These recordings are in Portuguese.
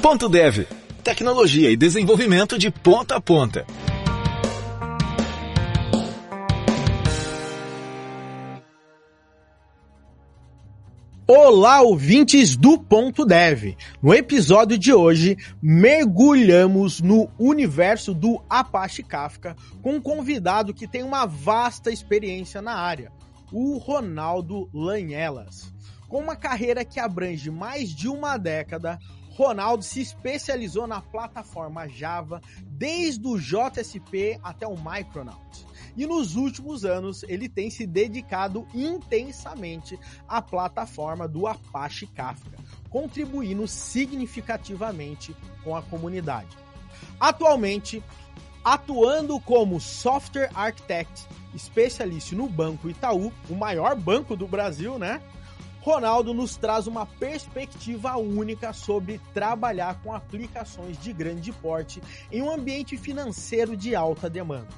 Ponto Dev. Tecnologia e desenvolvimento de ponta a ponta. Olá, ouvintes do Ponto Dev. No episódio de hoje, mergulhamos no universo do Apache Kafka com um convidado que tem uma vasta experiência na área, o Ronaldo Lanhelas. Com uma carreira que abrange mais de uma década, Ronaldo se especializou na plataforma Java desde o JSP até o Micronaut. E nos últimos anos ele tem se dedicado intensamente à plataforma do Apache Kafka, contribuindo significativamente com a comunidade. Atualmente, atuando como Software Architect, especialista no Banco Itaú, o maior banco do Brasil, né? Ronaldo nos traz uma perspectiva única sobre trabalhar com aplicações de grande porte em um ambiente financeiro de alta demanda.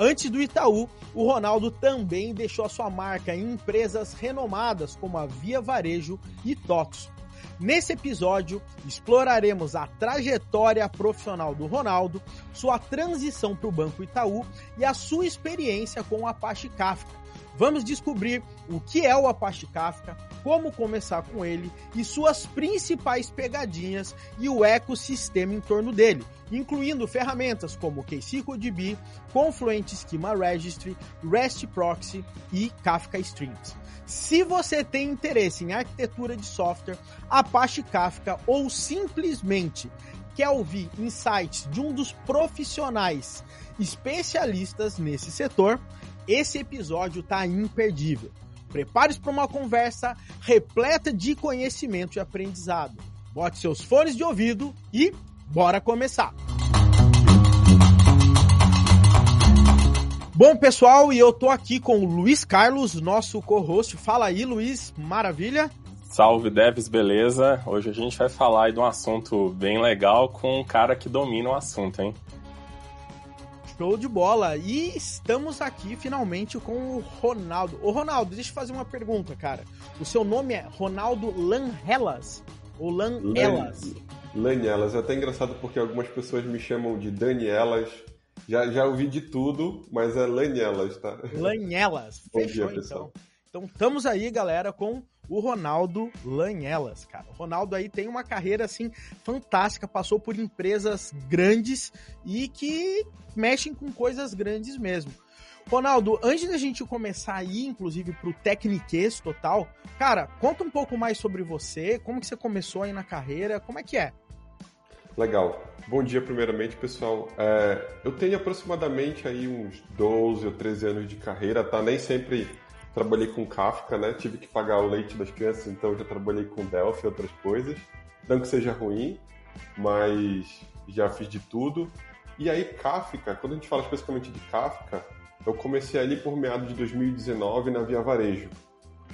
Antes do Itaú, o Ronaldo também deixou a sua marca em empresas renomadas como a Via Varejo e TOTS. Nesse episódio, exploraremos a trajetória profissional do Ronaldo, sua transição para o Banco Itaú e a sua experiência com o Apache Kafka, Vamos descobrir o que é o Apache Kafka, como começar com ele e suas principais pegadinhas e o ecossistema em torno dele, incluindo ferramentas como KCDB, Confluent Schema Registry, REST Proxy e Kafka Streams. Se você tem interesse em arquitetura de software, Apache Kafka ou simplesmente quer ouvir insights de um dos profissionais especialistas nesse setor, esse episódio tá imperdível. Prepare-se para uma conversa repleta de conhecimento e aprendizado. Bote seus fones de ouvido e bora começar! Bom, pessoal, e eu tô aqui com o Luiz Carlos, nosso co-host. Fala aí, Luiz, maravilha? Salve, Devs, beleza? Hoje a gente vai falar de um assunto bem legal com um cara que domina o assunto, hein? Show de bola. E estamos aqui finalmente com o Ronaldo. Ô Ronaldo, deixa eu fazer uma pergunta, cara. O seu nome é Ronaldo Lanhelas? Ou Lanelas? Lanelas. É até engraçado porque algumas pessoas me chamam de Danielas. Já, já ouvi de tudo, mas é Lanelas, tá? Lanelas. Fechou, dia, então. Então estamos aí, galera, com o Ronaldo Lanhelas, cara. O Ronaldo aí tem uma carreira assim fantástica, passou por empresas grandes e que mexem com coisas grandes mesmo. Ronaldo, antes da gente começar aí, inclusive, pro Tecniquez total, cara, conta um pouco mais sobre você, como que você começou aí na carreira, como é que é? Legal. Bom dia, primeiramente, pessoal. É, eu tenho aproximadamente aí uns 12 ou 13 anos de carreira, tá? Nem sempre trabalhei com Kafka, né? Tive que pagar o leite das crianças, então já trabalhei com Delphi e outras coisas. Não que seja ruim, mas já fiz de tudo. E aí, Kafka, quando a gente fala especificamente de Kafka, eu comecei ali por meados de 2019 na Via Varejo.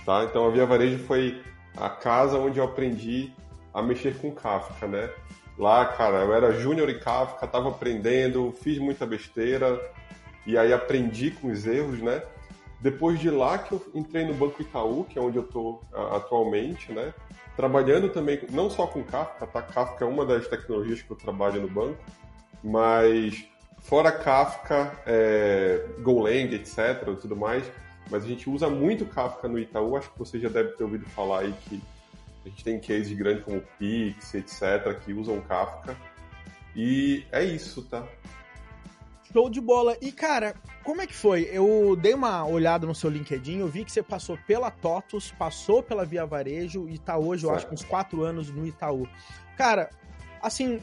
Tá? Então, a Via Varejo foi a casa onde eu aprendi a mexer com Kafka, né? Lá, cara, eu era júnior em Kafka, tava aprendendo, fiz muita besteira, e aí aprendi com os erros, né? Depois de lá que eu entrei no Banco Itaú, que é onde eu estou atualmente, né? Trabalhando também, não só com Kafka, tá? Kafka é uma das tecnologias que eu trabalho no banco, mas fora Kafka, é, Golang, etc, tudo mais, mas a gente usa muito Kafka no Itaú, acho que você já deve ter ouvido falar aí que a gente tem cases grandes como Pix, etc, que usam Kafka. E é isso, tá? Show de bola. E, cara, como é que foi? Eu dei uma olhada no seu LinkedIn, eu vi que você passou pela TOTUS, passou pela Via Varejo e tá hoje, eu certo. acho, uns quatro anos no Itaú. Cara, assim,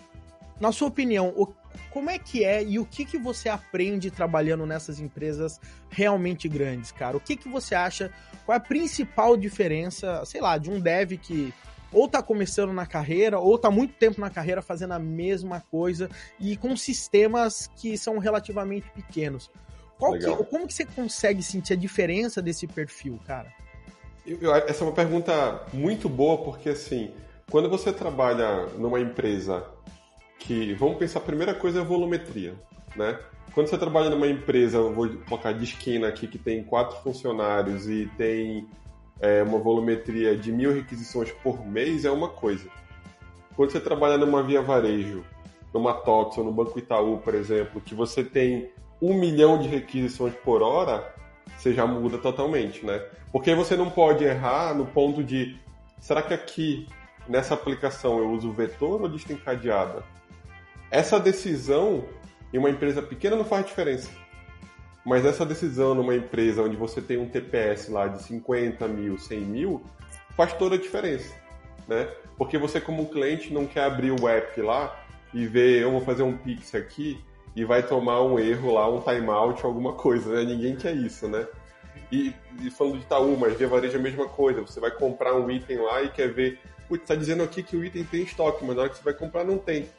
na sua opinião, o, como é que é e o que, que você aprende trabalhando nessas empresas realmente grandes, cara? O que, que você acha? Qual é a principal diferença, sei lá, de um dev que ou tá começando na carreira, ou tá muito tempo na carreira fazendo a mesma coisa e com sistemas que são relativamente pequenos. Que, como que você consegue sentir a diferença desse perfil, cara? Eu, essa é uma pergunta muito boa, porque assim, quando você trabalha numa empresa que, vamos pensar, a primeira coisa é volumetria, né? Quando você trabalha numa empresa, vou colocar de esquina aqui, que tem quatro funcionários e tem é, uma volumetria de mil requisições por mês é uma coisa. quando você trabalha numa via varejo, numa TOTS ou no Banco Itaú, por exemplo, que você tem um milhão de requisições por hora, você já muda totalmente, né? Porque você não pode errar no ponto de será que aqui nessa aplicação eu uso vetor ou lista encadeada? Essa decisão em uma empresa pequena não faz diferença. Mas essa decisão numa empresa onde você tem um TPS lá de 50 mil, 100 mil, faz toda a diferença, né? Porque você como cliente não quer abrir o app lá e ver, eu vou fazer um Pix aqui e vai tomar um erro lá, um timeout, alguma coisa, né? Ninguém quer isso, né? E, e falando de Itaú, mas via varejo é a mesma coisa. Você vai comprar um item lá e quer ver, putz, tá dizendo aqui que o item tem estoque, mas na hora que você vai comprar não tem.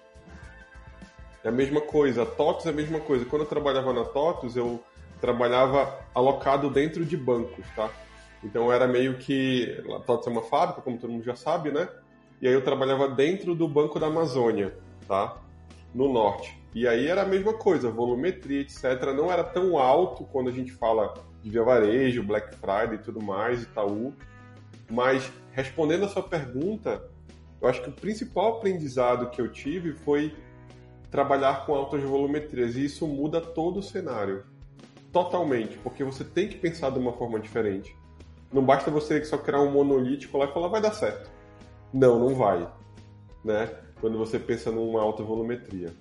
É a mesma coisa. A TOTUS é a mesma coisa. Quando eu trabalhava na TOTUS, eu trabalhava alocado dentro de bancos, tá? Então era meio que. A TOTUS é uma fábrica, como todo mundo já sabe, né? E aí eu trabalhava dentro do Banco da Amazônia, tá? No norte. E aí era a mesma coisa, volumetria, etc. Não era tão alto quando a gente fala de via varejo, Black Friday e tudo mais, Itaú. Mas respondendo a sua pergunta, eu acho que o principal aprendizado que eu tive foi trabalhar com altas volumetrias. E isso muda todo o cenário. Totalmente. Porque você tem que pensar de uma forma diferente. Não basta você só criar um monolítico lá e falar vai dar certo. Não, não vai. Né? Quando você pensa numa alta volumetria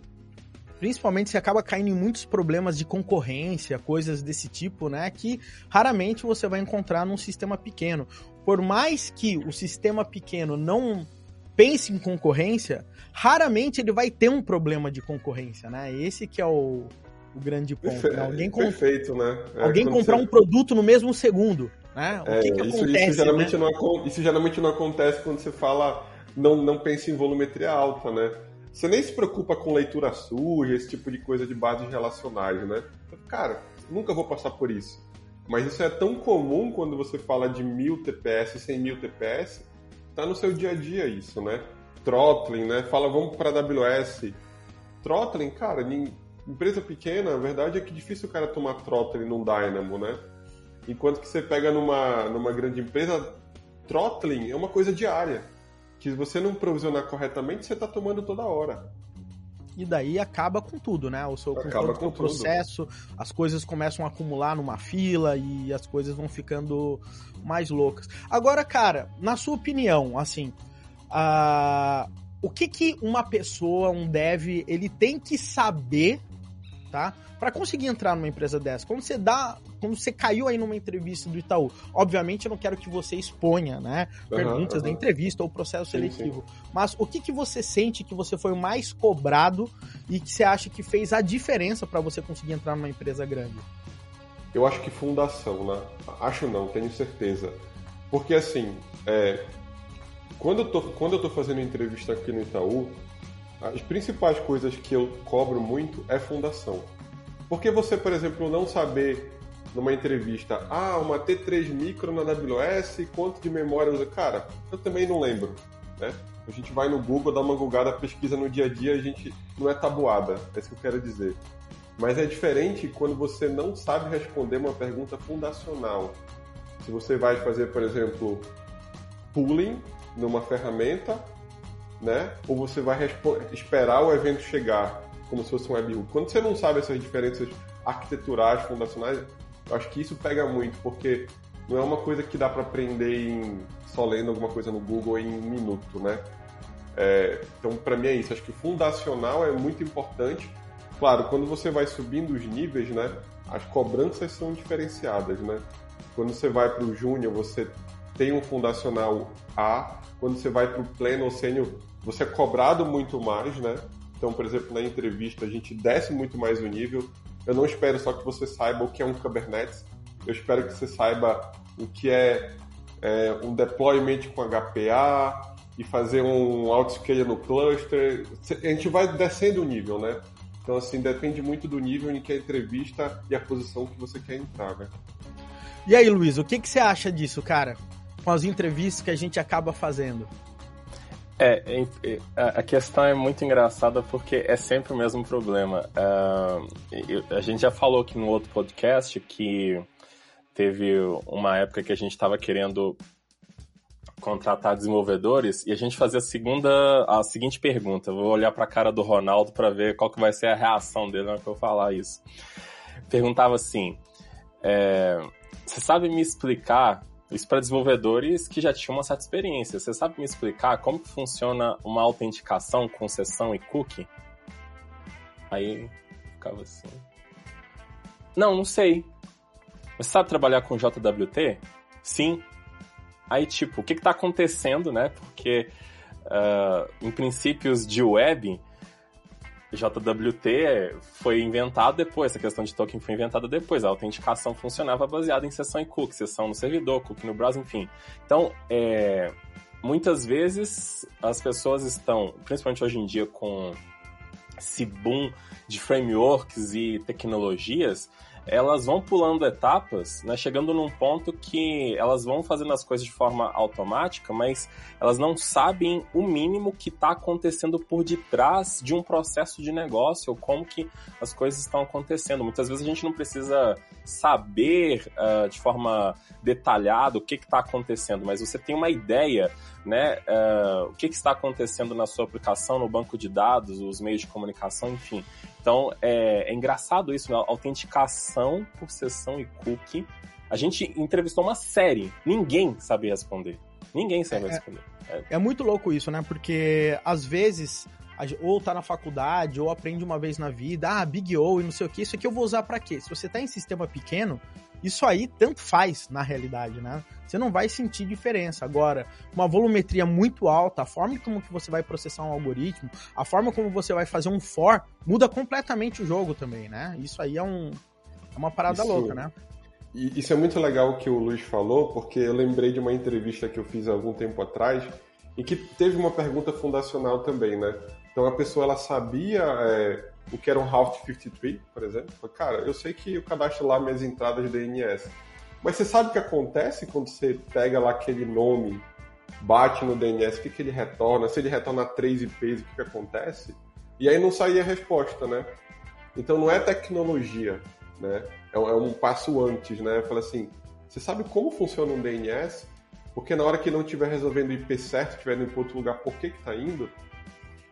principalmente você acaba caindo em muitos problemas de concorrência, coisas desse tipo, né? Que raramente você vai encontrar num sistema pequeno. Por mais que o sistema pequeno não pense em concorrência, raramente ele vai ter um problema de concorrência, né? Esse que é o, o grande ponto. Né? Alguém comp... Perfeito, né? É, Alguém comprar você... um produto no mesmo segundo, né? O é, que, que isso, acontece? Isso geralmente, né? não, isso geralmente não acontece quando você fala não, não pensa em volumetria alta, né? Você nem se preocupa com leitura suja, esse tipo de coisa de bases relacionais, né? Cara, nunca vou passar por isso. Mas isso é tão comum quando você fala de mil TPS, 100 mil TPS, tá no seu dia a dia isso, né? Throttling, né? Fala, vamos para AWS. Throttling, cara, em empresa pequena, a verdade é que difícil o cara tomar throttling num Dynamo, né? Enquanto que você pega numa, numa grande empresa, throttling é uma coisa diária que se você não provisionar corretamente, você está tomando toda hora. E daí acaba com tudo, né? O seu acaba com o processo, as coisas começam a acumular numa fila e as coisas vão ficando mais loucas. Agora, cara, na sua opinião, assim, uh, o que que uma pessoa, um dev, ele tem que saber, tá? Para conseguir entrar numa empresa dessa. Quando você dá como você caiu aí numa entrevista do Itaú. Obviamente, eu não quero que você exponha, né, uhum, perguntas uhum. da entrevista ou processo sim, seletivo. Sim. Mas o que, que você sente que você foi o mais cobrado e que você acha que fez a diferença para você conseguir entrar numa empresa grande? Eu acho que fundação, né? Acho não, tenho certeza. Porque assim, é, quando, eu tô, quando eu tô fazendo entrevista aqui no Itaú, as principais coisas que eu cobro muito é fundação. Porque você, por exemplo, não saber numa entrevista, ah, uma T3 micro na AWS, quanto de memória usa? Cara, eu também não lembro, né? A gente vai no Google, dá uma googada, pesquisa no dia a dia, a gente não é tabuada, é isso que eu quero dizer. Mas é diferente quando você não sabe responder uma pergunta fundacional. Se você vai fazer, por exemplo, pooling numa ferramenta, né? Ou você vai esperar o evento chegar, como se fosse um webhook. Quando você não sabe essas diferenças arquiteturais, fundacionais, eu acho que isso pega muito, porque não é uma coisa que dá para aprender em, só lendo alguma coisa no Google em um minuto, né? É, então, para mim é isso. Acho que fundacional é muito importante. Claro, quando você vai subindo os níveis, né? As cobranças são diferenciadas, né? Quando você vai para o júnior, você tem um fundacional A. Quando você vai para o pleno ou sênior, você é cobrado muito mais, né? Então, por exemplo, na entrevista a gente desce muito mais o nível. Eu não espero só que você saiba o que é um Kubernetes, eu espero que você saiba o que é, é um deployment com HPA e fazer um autoscale no cluster. A gente vai descendo o nível, né? Então, assim, depende muito do nível em que a entrevista e a posição que você quer entrar, né? E aí, Luiz, o que, que você acha disso, cara? Com as entrevistas que a gente acaba fazendo? É, a questão é muito engraçada porque é sempre o mesmo problema. Uh, a gente já falou aqui no outro podcast que teve uma época que a gente estava querendo contratar desenvolvedores e a gente fazer a segunda, a seguinte pergunta. Vou olhar para a cara do Ronaldo para ver qual que vai ser a reação dele na hora que eu falar isso. Perguntava assim: é, você sabe me explicar isso para desenvolvedores que já tinham uma certa experiência. Você sabe me explicar como que funciona uma autenticação com sessão e cookie? Aí ficava assim. Não, não sei. Você sabe trabalhar com JWT? Sim. Aí, tipo, o que está acontecendo, né? Porque uh, em princípios de web, JWT foi inventado depois, essa questão de token foi inventada depois. A autenticação funcionava baseada em sessão em cookie, sessão no servidor, cookie no browser, enfim. Então, é, muitas vezes as pessoas estão, principalmente hoje em dia com esse boom de frameworks e tecnologias, elas vão pulando etapas, né, chegando num ponto que elas vão fazendo as coisas de forma automática, mas elas não sabem o mínimo que está acontecendo por detrás de um processo de negócio, ou como que as coisas estão acontecendo. Muitas vezes a gente não precisa saber uh, de forma detalhada o que está acontecendo, mas você tem uma ideia né, uh, o que, que, está acontecendo na sua aplicação, no banco de dados, os meios de comunicação, enfim. Então, é, é engraçado isso, né? autenticação por sessão e cookie. A gente entrevistou uma série, ninguém sabia responder. Ninguém sabia é, responder. É. é muito louco isso, né? Porque às vezes ou tá na faculdade, ou aprende uma vez na vida, ah, Big O e não sei o que, isso aqui eu vou usar para quê? Se você tá em sistema pequeno, isso aí tanto faz na realidade, né? Você não vai sentir diferença. Agora, uma volumetria muito alta, a forma como que você vai processar um algoritmo, a forma como você vai fazer um for, muda completamente o jogo também, né? Isso aí é, um, é uma parada isso, louca, né? Isso é muito legal o que o Luiz falou, porque eu lembrei de uma entrevista que eu fiz há algum tempo atrás, em que teve uma pergunta fundacional também, né? Então a pessoa ela sabia é, o que era um Route 53, por exemplo. Cara, eu sei que eu cadastro lá minhas entradas de DNS. Mas você sabe o que acontece quando você pega lá aquele nome, bate no DNS, o que, que ele retorna? Se ele retorna três IPs, o que, que acontece? E aí não saía a resposta, né? Então não é tecnologia, né? É, é um passo antes, né? Falei assim, você sabe como funciona um DNS? Porque na hora que não estiver resolvendo o IP certo, estiver indo para outro lugar, por que está indo?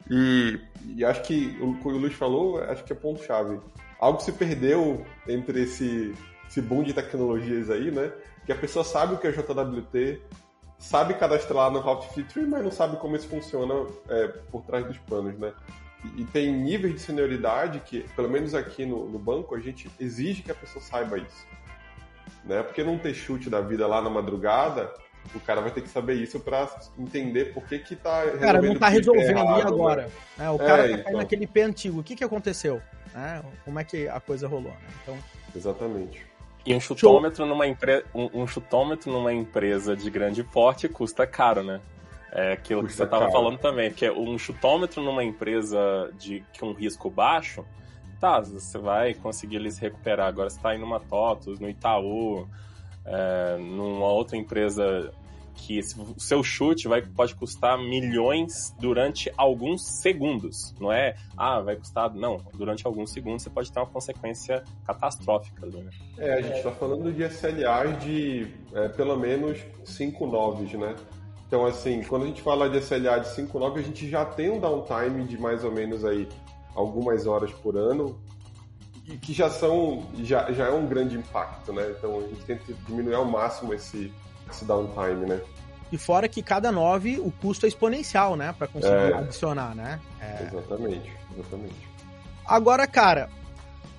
E, e, acho que o que o Luiz falou, acho que é ponto-chave. Algo se perdeu entre esse esse boom de tecnologias aí, né? Que a pessoa sabe o que é JWT, sabe cadastrar no Route Feature, mas não sabe como isso funciona é, por trás dos panos, né? E, e, tem níveis de senioridade que, pelo menos aqui no, no, banco, a gente exige que a pessoa saiba isso. Né? Porque não ter chute da vida lá na madrugada, o cara vai ter que saber isso para entender por que que tá resolvendo. Cara, não tá resolvendo errado, agora. Né? É, o cara é, tá então... naquele pé antigo. O que que aconteceu? Né? Como é que a coisa rolou? Né? Então... Exatamente. E um chutômetro, numa empre... um, um, chutômetro numa empresa de grande porte custa caro, né? É aquilo custa que você estava falando também, porque um chutômetro numa empresa de que um risco baixo, tá, você vai conseguir eles recuperar. Agora você está em numa TOTOS, no Itaú, é, numa outra empresa que o seu chute vai, pode custar milhões durante alguns segundos. Não é, ah, vai custar. Não, durante alguns segundos você pode ter uma consequência catastrófica. Né? É, a gente está falando de SLAs de é, pelo menos 5 noves, né? Então, assim, quando a gente fala de SLA de 5 noves, a gente já tem um downtime de mais ou menos aí algumas horas por ano, e que já são, já, já é um grande impacto, né? Então a gente tenta diminuir ao máximo esse, esse downtime, né? E fora que cada 9 o custo é exponencial, né? Para conseguir é. adicionar, né? É... Exatamente, exatamente. Agora, cara,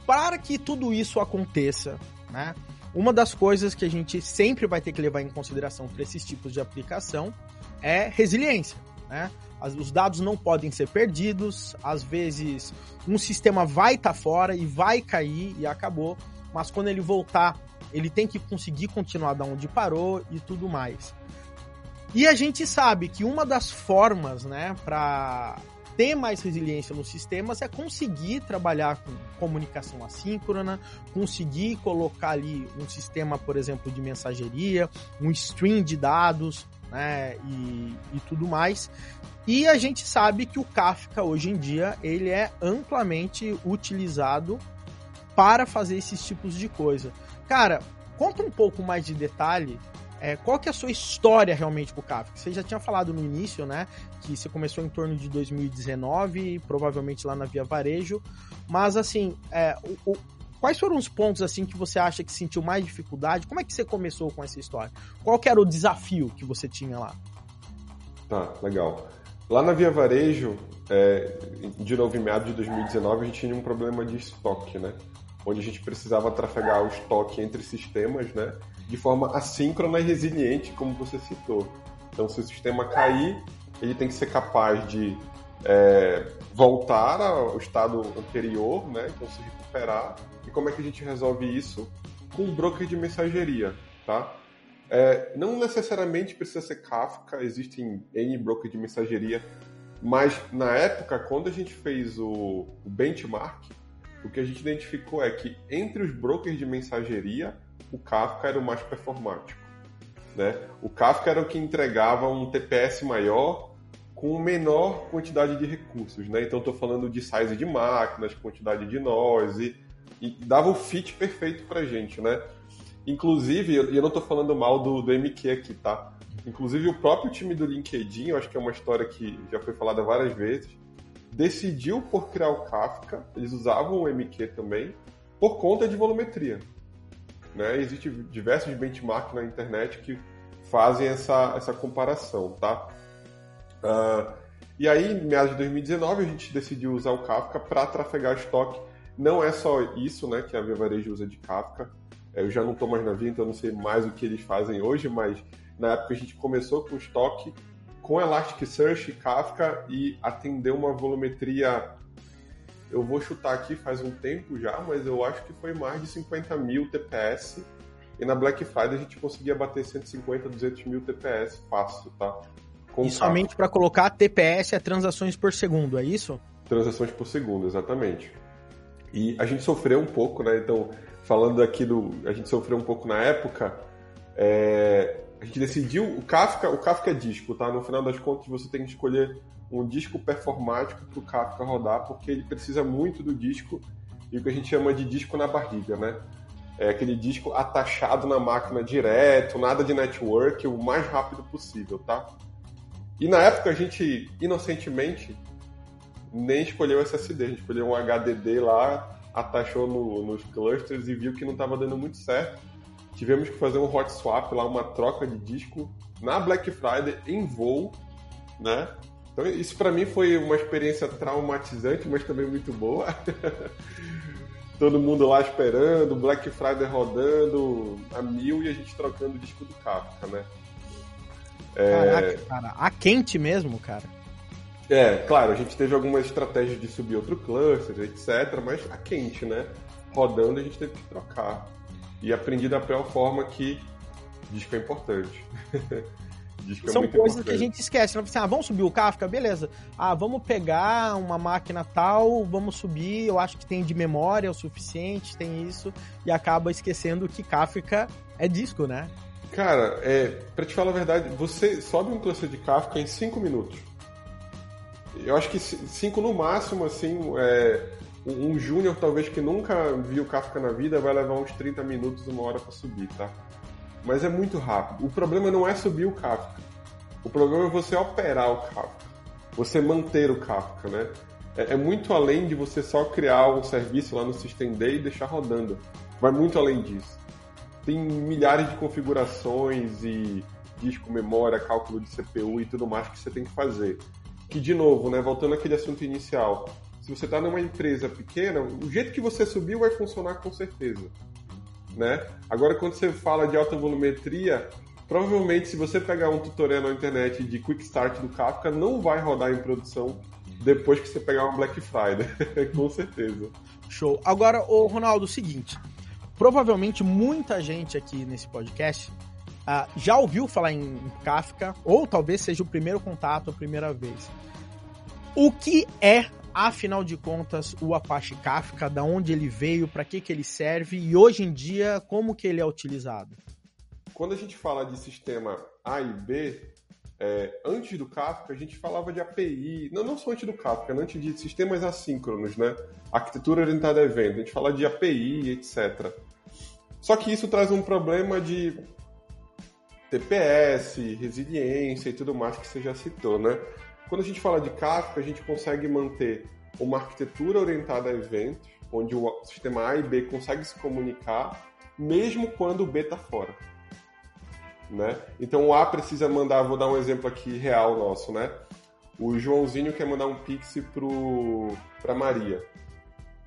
para que tudo isso aconteça, né? Uma das coisas que a gente sempre vai ter que levar em consideração para esses tipos de aplicação é resiliência, né? Os dados não podem ser perdidos, às vezes um sistema vai estar tá fora e vai cair e acabou, mas quando ele voltar ele tem que conseguir continuar da onde parou e tudo mais. E a gente sabe que uma das formas, né, para ter mais resiliência nos sistemas é conseguir trabalhar com comunicação assíncrona, conseguir colocar ali um sistema, por exemplo, de mensageria, um stream de dados, né, e, e tudo mais. E a gente sabe que o Kafka hoje em dia ele é amplamente utilizado para fazer esses tipos de coisa. Cara, conta um pouco mais de detalhe é, qual que é a sua história realmente com o Kafka? Você já tinha falado no início, né? Que você começou em torno de 2019, provavelmente lá na Via Varejo. Mas, assim, é, o, quais foram os pontos, assim, que você acha que sentiu mais dificuldade? Como é que você começou com essa história? Qual era o desafio que você tinha lá? Tá, legal. Lá na Via Varejo, é, de novo, em meados de 2019, a gente tinha um problema de estoque, né? Onde a gente precisava trafegar o estoque entre sistemas, né? de forma assíncrona e resiliente, como você citou. Então, se o sistema cair, ele tem que ser capaz de é, voltar ao estado anterior, né? então se recuperar. E como é que a gente resolve isso? Com um broker de mensageria. Tá? É, não necessariamente precisa ser Kafka, existem N brokers de mensageria, mas na época, quando a gente fez o, o benchmark, o que a gente identificou é que entre os brokers de mensageria, o Kafka era o mais performático. Né? O Kafka era o que entregava um TPS maior com menor quantidade de recursos. Né? Então, estou falando de size de máquinas, quantidade de nós, e, dava o fit perfeito para gente. Né? Inclusive, e eu não estou falando mal do, do MQ aqui, tá? Inclusive, o próprio time do LinkedIn, eu acho que é uma história que já foi falada várias vezes, decidiu por criar o Kafka, eles usavam o MQ também, por conta de volumetria. Né? Existem diversos benchmarks na internet que fazem essa, essa comparação, tá? Uh, e aí, em meados de 2019, a gente decidiu usar o Kafka para trafegar estoque. Não é só isso né, que a Via Varejo usa de Kafka. É, eu já não estou mais na Via, então não sei mais o que eles fazem hoje, mas na época a gente começou com estoque com Elasticsearch e Kafka e atendeu uma volumetria eu vou chutar aqui faz um tempo já, mas eu acho que foi mais de 50 mil TPS. E na Black Friday a gente conseguia bater 150, 200 mil TPS fácil, tá? Com e somente para colocar TPS é transações por segundo, é isso? Transações por segundo, exatamente. E a gente sofreu um pouco, né? Então, falando aqui do. A gente sofreu um pouco na época. É, a gente decidiu. O Kafka, o Kafka é disco, tá? No final das contas, você tem que escolher um disco performático para o Kafka rodar, porque ele precisa muito do disco e o que a gente chama de disco na barriga, né? É aquele disco atachado na máquina direto, nada de network, o mais rápido possível, tá? E na época a gente, inocentemente, nem escolheu SSD, a gente escolheu um HDD lá, atachou no, nos clusters e viu que não estava dando muito certo. Tivemos que fazer um hot swap lá, uma troca de disco na Black Friday em voo, né? Então, isso para mim foi uma experiência traumatizante, mas também muito boa. Todo mundo lá esperando, Black Friday rodando a mil e a gente trocando o disco do Kafka, né? É... Caraca, cara, a quente mesmo, cara. É, claro, a gente teve algumas estratégias de subir outro cluster, etc, mas a quente, né? Rodando a gente teve que trocar. E aprendi da pior forma que disco é importante. É São coisas importante. que a gente esquece. Né? Ah, vamos subir o Kafka? Beleza. Ah, vamos pegar uma máquina tal, vamos subir, eu acho que tem de memória o suficiente, tem isso, e acaba esquecendo que Kafka é disco, né? Cara, é, pra te falar a verdade, você sobe um cluster de Kafka em 5 minutos. Eu acho que 5 no máximo, assim, é, um júnior talvez que nunca viu Kafka na vida vai levar uns 30 minutos, uma hora para subir, tá? mas é muito rápido. O problema não é subir o Kafka. O problema é você operar o Kafka. Você manter o Kafka, né? É, é muito além de você só criar um serviço lá no Systemd e deixar rodando. Vai muito além disso. Tem milhares de configurações e disco, memória, cálculo de CPU e tudo mais que você tem que fazer. Que, de novo, né, voltando àquele assunto inicial, se você está numa empresa pequena, o jeito que você subiu vai funcionar com certeza né? Agora, quando você fala de alta volumetria, provavelmente se você pegar um tutorial na internet de Quick Start do Kafka, não vai rodar em produção depois que você pegar uma Black Friday, com certeza. Show. Agora, o Ronaldo, o seguinte, provavelmente muita gente aqui nesse podcast uh, já ouviu falar em Kafka, ou talvez seja o primeiro contato, a primeira vez. O que é afinal de contas, o Apache Kafka, da onde ele veio, para que, que ele serve e hoje em dia como que ele é utilizado? Quando a gente fala de sistema A e B, é, antes do Kafka a gente falava de API, não, não só antes do Kafka, antes de sistemas assíncronos, né? Arquitetura orientada a evento, a gente fala de API, etc. Só que isso traz um problema de TPS, resiliência e tudo mais que você já citou, né? Quando a gente fala de Kafka, a gente consegue manter uma arquitetura orientada a eventos, onde o sistema A e B consegue se comunicar, mesmo quando o B está fora. Né? Então o A precisa mandar, vou dar um exemplo aqui real nosso, né? O Joãozinho quer mandar um pix para Maria.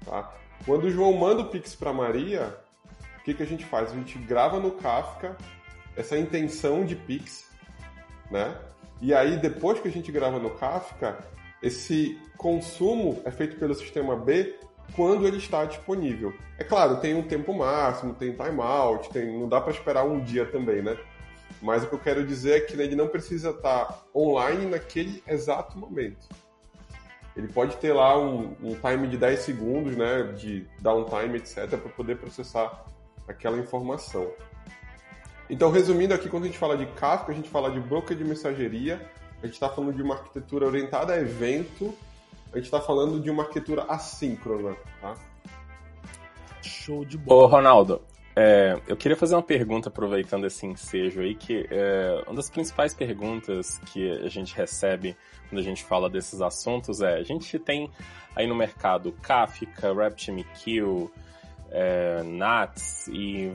Tá? Quando o João manda o pix para Maria, o que, que a gente faz? A gente grava no Kafka essa intenção de pix, né? E aí depois que a gente grava no Kafka, esse consumo é feito pelo sistema B quando ele está disponível. É claro, tem um tempo máximo, tem timeout, tem, não dá para esperar um dia também, né? Mas o que eu quero dizer é que ele não precisa estar online naquele exato momento. Ele pode ter lá um, um time de 10 segundos, né, de downtime, etc, para poder processar aquela informação. Então, resumindo aqui, quando a gente fala de Kafka, a gente fala de broker de mensageria, a gente está falando de uma arquitetura orientada a evento, a gente está falando de uma arquitetura assíncrona, tá? Show de bola. Ô, Ronaldo, é, eu queria fazer uma pergunta aproveitando esse ensejo aí, que é, uma das principais perguntas que a gente recebe quando a gente fala desses assuntos é, a gente tem aí no mercado Kafka, RabbitMQ, é, NATS e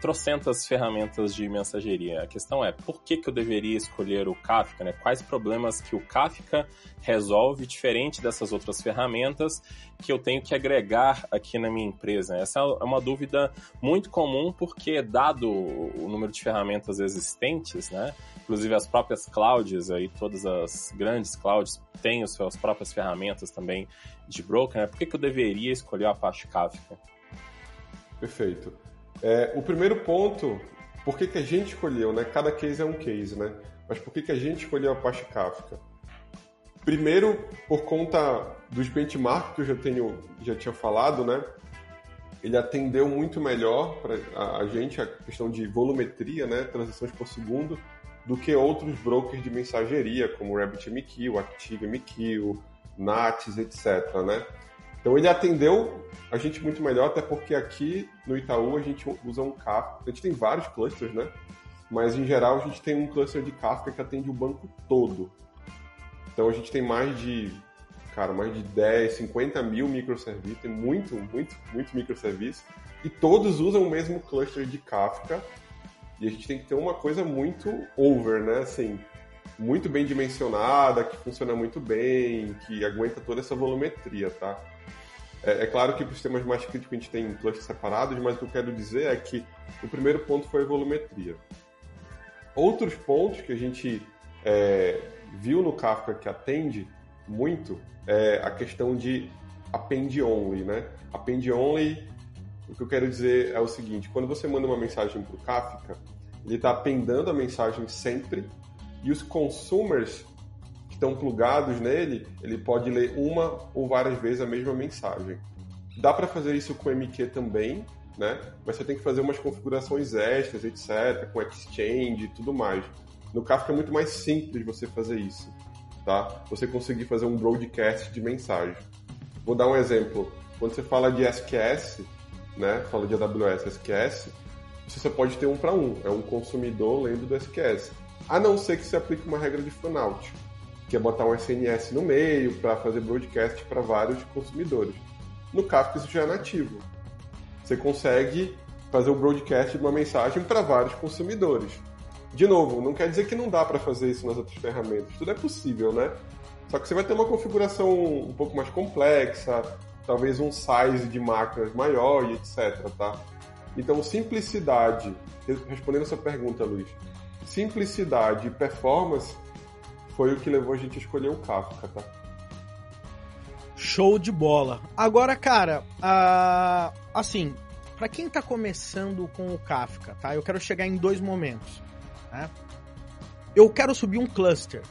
trocentas ferramentas de mensageria. A questão é, por que, que eu deveria escolher o Kafka? Né? Quais problemas que o Kafka resolve diferente dessas outras ferramentas que eu tenho que agregar aqui na minha empresa? Essa é uma dúvida muito comum porque, dado o número de ferramentas existentes, né? inclusive as próprias clouds, aí, todas as grandes clouds têm as suas próprias ferramentas também de broker, né? por que, que eu deveria escolher a Apache Kafka? Perfeito. É, o primeiro ponto, por que, que a gente escolheu, né? Cada case é um case, né? Mas por que, que a gente escolheu a Apache Kafka? Primeiro, por conta dos benchmarks que eu já, tenho, já tinha falado, né? Ele atendeu muito melhor para a, gente a questão de volumetria, né? Transações por segundo, do que outros brokers de mensageria, como RabbitMQ, ActiveMQ, NATS, etc, né? Então ele atendeu a gente muito melhor, até porque aqui no Itaú a gente usa um Kafka. A gente tem vários clusters, né? Mas em geral a gente tem um cluster de Kafka que atende o banco todo. Então a gente tem mais de, cara, mais de 10, 50 mil microserviços, tem muito, muito, muito microserviço. E todos usam o mesmo cluster de Kafka. E a gente tem que ter uma coisa muito over, né? Assim, muito bem dimensionada, que funciona muito bem, que aguenta toda essa volumetria, tá? É, é, claro que para os sistemas mais críticos a gente tem clusters separados, mas o que eu quero dizer é que o primeiro ponto foi a volumetria. Outros pontos que a gente é, viu no Kafka que atende muito é a questão de append only, né? Append only, o que eu quero dizer é o seguinte: quando você manda uma mensagem para o Kafka, ele está appendando a mensagem sempre e os consumers estão plugados nele, ele pode ler uma ou várias vezes a mesma mensagem. Dá para fazer isso com MQ também, né? Mas você tem que fazer umas configurações extras, etc, com Exchange e tudo mais. No Kafka é muito mais simples você fazer isso, tá? Você conseguir fazer um broadcast de mensagem. Vou dar um exemplo. Quando você fala de SQS, né? Fala de AWS SQS, você pode ter um para um. É um consumidor lendo do SQS. A não ser que você aplique uma regra de fanout que é botar um SNS no meio para fazer broadcast para vários consumidores. No Kafka isso já é nativo. Você consegue fazer o broadcast de uma mensagem para vários consumidores. De novo, não quer dizer que não dá para fazer isso nas outras ferramentas. Tudo é possível, né? Só que você vai ter uma configuração um pouco mais complexa, talvez um size de máquinas maior e etc, tá? Então, simplicidade, respondendo a sua pergunta, Luiz, simplicidade e performance foi o que levou a gente a escolher o Kafka, tá? Show de bola. Agora, cara, uh, assim, para quem tá começando com o Kafka, tá? Eu quero chegar em dois momentos, né? Eu quero subir um cluster.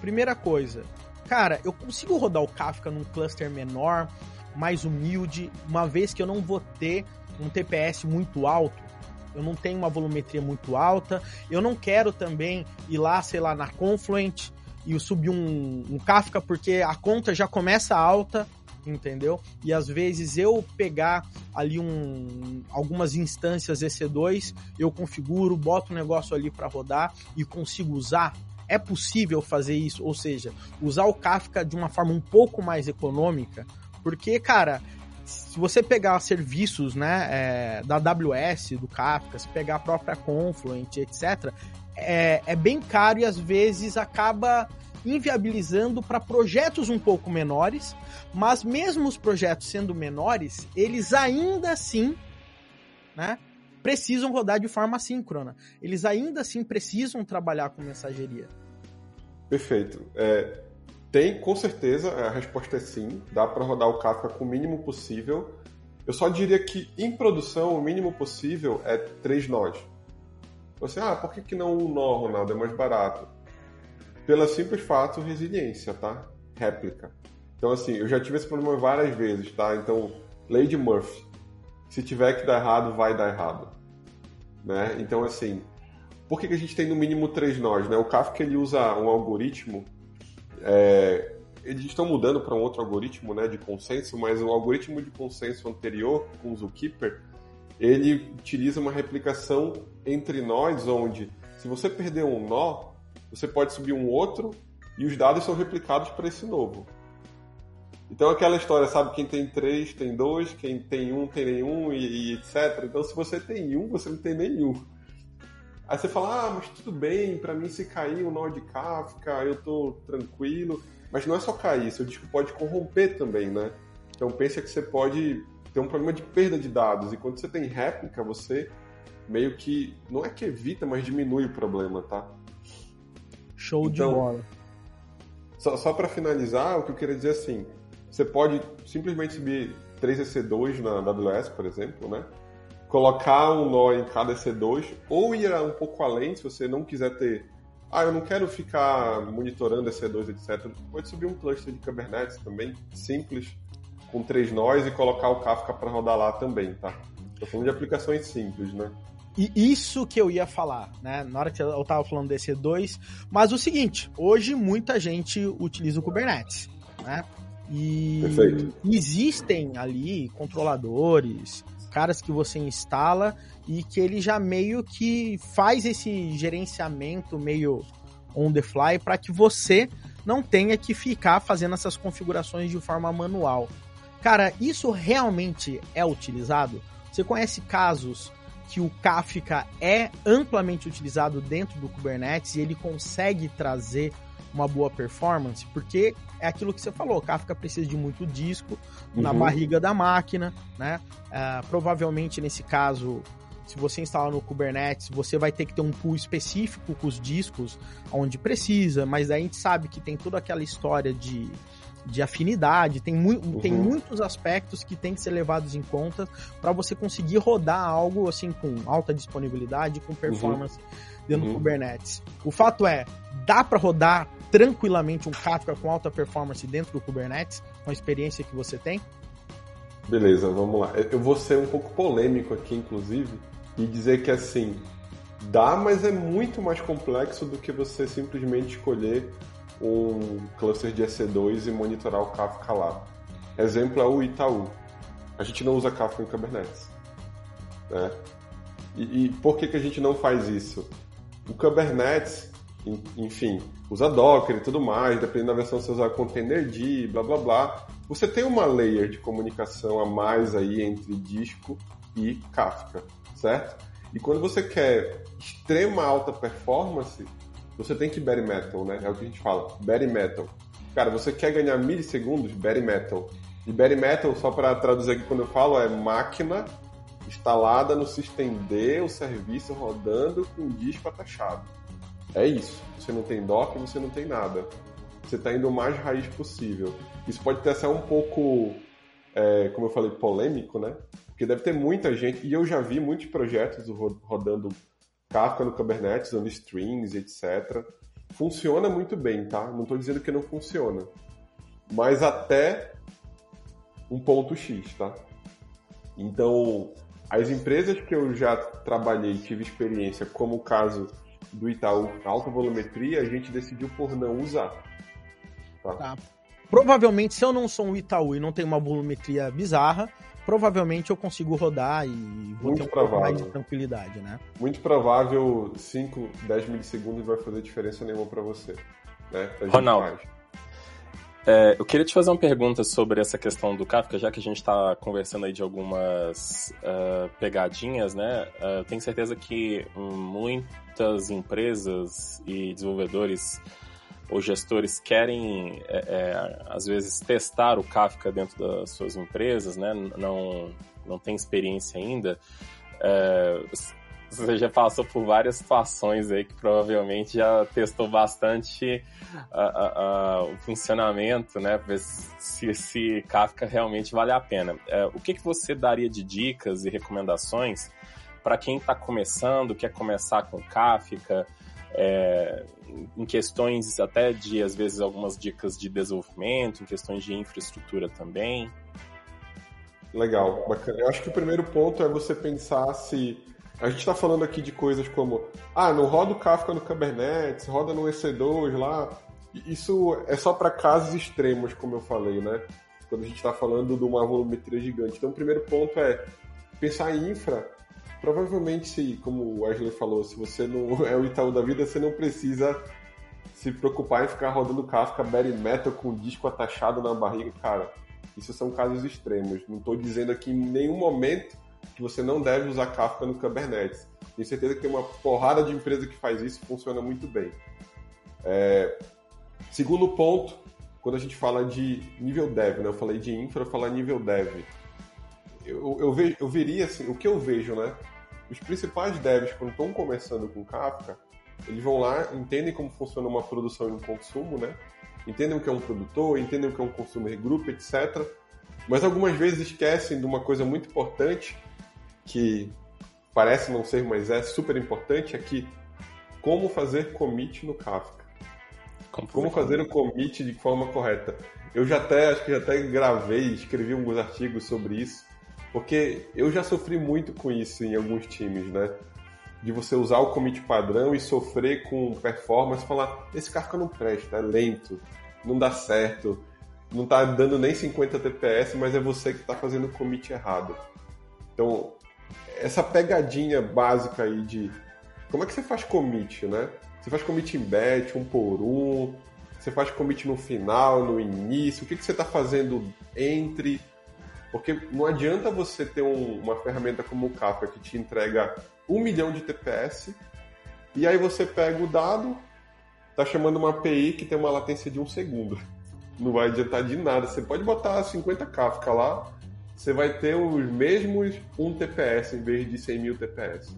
Primeira coisa, cara, eu consigo rodar o Kafka num cluster menor, mais humilde, uma vez que eu não vou ter um TPS muito alto, eu não tenho uma volumetria muito alta, eu não quero também ir lá, sei lá, na Confluent e subir um, um Kafka porque a conta já começa alta, entendeu? E às vezes eu pegar ali um, algumas instâncias EC2, eu configuro, boto o negócio ali para rodar e consigo usar. É possível fazer isso, ou seja, usar o Kafka de uma forma um pouco mais econômica, porque, cara, se você pegar serviços né, é, da AWS, do Kafka, se pegar a própria Confluent, etc., é, é bem caro e às vezes acaba inviabilizando para projetos um pouco menores, mas mesmo os projetos sendo menores, eles ainda assim, né, precisam rodar de forma síncrona. Eles ainda assim precisam trabalhar com mensageria. Perfeito. É, tem, com certeza, a resposta é sim. Dá para rodar o Kafka com o mínimo possível. Eu só diria que em produção o mínimo possível é três nós. Você, ah, por que, que não um nó, Ronaldo? É mais barato. Pela simples fato, resiliência, tá? Réplica. Então, assim, eu já tive esse problema várias vezes, tá? Então, de Murphy. Se tiver que dar errado, vai dar errado. Né? Então, assim, por que, que a gente tem no mínimo três nós? Né? O Kafka ele usa um algoritmo. É, eles estão mudando para um outro algoritmo né, de consenso, mas o algoritmo de consenso anterior, com o Zookeeper, ele utiliza uma replicação entre nós, onde se você perder um nó, você pode subir um outro e os dados são replicados para esse novo. Então aquela história, sabe, quem tem três tem dois, quem tem um tem nenhum e, e, etc. Então se você tem um, você não tem nenhum. Aí você fala, ah, mas tudo bem, para mim se cair um nó de Kafka, eu tô tranquilo. Mas não é só cair, seu disco pode corromper também, né? Então pensa que você pode ter um problema de perda de dados. E quando você tem réplica, você meio que, não é que evita, mas diminui o problema, tá? Show então, de bola. Só, só para finalizar, o que eu queria dizer é assim, você pode simplesmente subir 3 EC2 na AWS, por exemplo, né? Colocar um nó em cada EC2, ou ir um pouco além, se você não quiser ter. Ah, eu não quero ficar monitorando EC2, etc. Pode subir um cluster de Kubernetes também, simples, com três nós e colocar o Kafka para rodar lá também, tá? Estou falando de aplicações simples, né? E isso que eu ia falar, né? Na hora que eu tava falando desse 2 Mas o seguinte, hoje muita gente utiliza o Kubernetes, né? E Perfeito. existem ali controladores, caras que você instala e que ele já meio que faz esse gerenciamento meio on the fly para que você não tenha que ficar fazendo essas configurações de forma manual. Cara, isso realmente é utilizado? Você conhece casos que o Kafka é amplamente utilizado dentro do Kubernetes e ele consegue trazer uma boa performance, porque é aquilo que você falou, Kafka precisa de muito disco uhum. na barriga da máquina, né? Uh, provavelmente nesse caso, se você instalar no Kubernetes, você vai ter que ter um pool específico com os discos onde precisa, mas aí a gente sabe que tem toda aquela história de de afinidade, tem, mu uhum. tem muitos aspectos que tem que ser levados em conta para você conseguir rodar algo assim com alta disponibilidade, com performance uhum. dentro uhum. do Kubernetes. O fato é, dá para rodar tranquilamente um Kafka com alta performance dentro do Kubernetes, com a experiência que você tem? Beleza, vamos lá. Eu vou ser um pouco polêmico aqui, inclusive, e dizer que assim, dá, mas é muito mais complexo do que você simplesmente escolher um cluster de EC2 e monitorar o Kafka lá. Exemplo é o Itaú. A gente não usa Kafka em Kubernetes. Né? E, e por que, que a gente não faz isso? O Kubernetes, enfim, usa Docker e tudo mais, dependendo da versão você usa Containerd, blá blá blá. Você tem uma layer de comunicação a mais aí entre disco e Kafka, certo? E quando você quer extrema alta performance, você tem que bare metal, né? É o que a gente fala, bare metal. Cara, você quer ganhar milissegundos? Bare metal. E bare metal, só para traduzir aqui quando eu falo, é máquina instalada no System D, o serviço rodando com disco atachado. É isso. Você não tem dock, você não tem nada. Você está indo o mais raiz possível. Isso pode até um pouco, é, como eu falei, polêmico, né? Porque deve ter muita gente, e eu já vi muitos projetos rodando Kafka no Kubernetes, usando strings, etc. Funciona muito bem, tá? Não estou dizendo que não funciona. Mas até um ponto X, tá? Então, as empresas que eu já trabalhei, tive experiência, como o caso do Itaú, alta volumetria, a gente decidiu por não usar. Tá? tá. provavelmente, se eu não sou um Itaú e não tenho uma volumetria bizarra, provavelmente eu consigo rodar e vou Muito ter um provável. pouco mais de tranquilidade, né? Muito provável 5, 10 milissegundos vai fazer diferença nenhuma para você. Né? A gente Ronaldo. faz. É, eu queria te fazer uma pergunta sobre essa questão do Kafka, já que a gente está conversando aí de algumas ah, pegadinhas, né? Eu tenho certeza que muitas empresas e desenvolvedores ou gestores querem, é, é, às vezes, testar o Kafka dentro das suas empresas, né? Não, não tem experiência ainda. Você já passou por várias situações aí que provavelmente já testou bastante a- a- a- o funcionamento, né? Ver se esse Kafka realmente vale a pena. É, o que, que você daria de dicas e recomendações para quem está começando, quer começar com Kafka, é, em questões até de, às vezes, algumas dicas de desenvolvimento, em questões de infraestrutura também? Legal, bacana. Eu acho que o primeiro ponto é você pensar se. A gente está falando aqui de coisas como, ah, não roda o Kafka no Kubernetes, roda no EC2 lá. Isso é só para casos extremos, como eu falei, né? Quando a gente está falando de uma volumetria gigante. Então, o primeiro ponto é pensar em infra. Provavelmente, se, como o Wesley falou, se você não é o Itaú da vida, você não precisa se preocupar em ficar rodando Kafka bare metal com disco atachado na barriga, cara. Isso são casos extremos. Não estou dizendo aqui em nenhum momento que você não deve usar Kafka no Kubernetes. Tenho certeza que tem uma porrada de empresa que faz isso e funciona muito bem. É, Segundo ponto, quando a gente fala de nível dev, né? Eu falei de infra, falar nível dev. Eu, eu, ve, eu veria assim, o que eu vejo, né? Os principais devs, quando estão começando com Kafka, eles vão lá, entendem como funciona uma produção e um consumo, né? Entendem o que é um produtor, entendem o que é um consumer group, etc. Mas algumas vezes esquecem de uma coisa muito importante, que parece não ser, mas é super importante, é que como fazer commit no Kafka. Como fazer o commit de forma correta. Eu já até, acho que já até gravei, escrevi alguns artigos sobre isso, porque eu já sofri muito com isso em alguns times, né? De você usar o commit padrão e sofrer com performance e falar, esse Kafka não presta, é lento, não dá certo, não tá dando nem 50 TPS, mas é você que está fazendo o commit errado. Então, essa pegadinha básica aí de como é que você faz commit, né? Você faz commit em batch, um por um, você faz commit no final, no início, o que, que você está fazendo entre. Porque não adianta você ter um- uma ferramenta como o Kafka que te entrega um milhão de TPS e aí você pega o dado, tá chamando uma API que tem uma latência de um segundo. Não vai adiantar de nada. Você pode botar 50 Kafka lá, você vai ter os mesmos 1 TPS em vez de 100 mil TPS.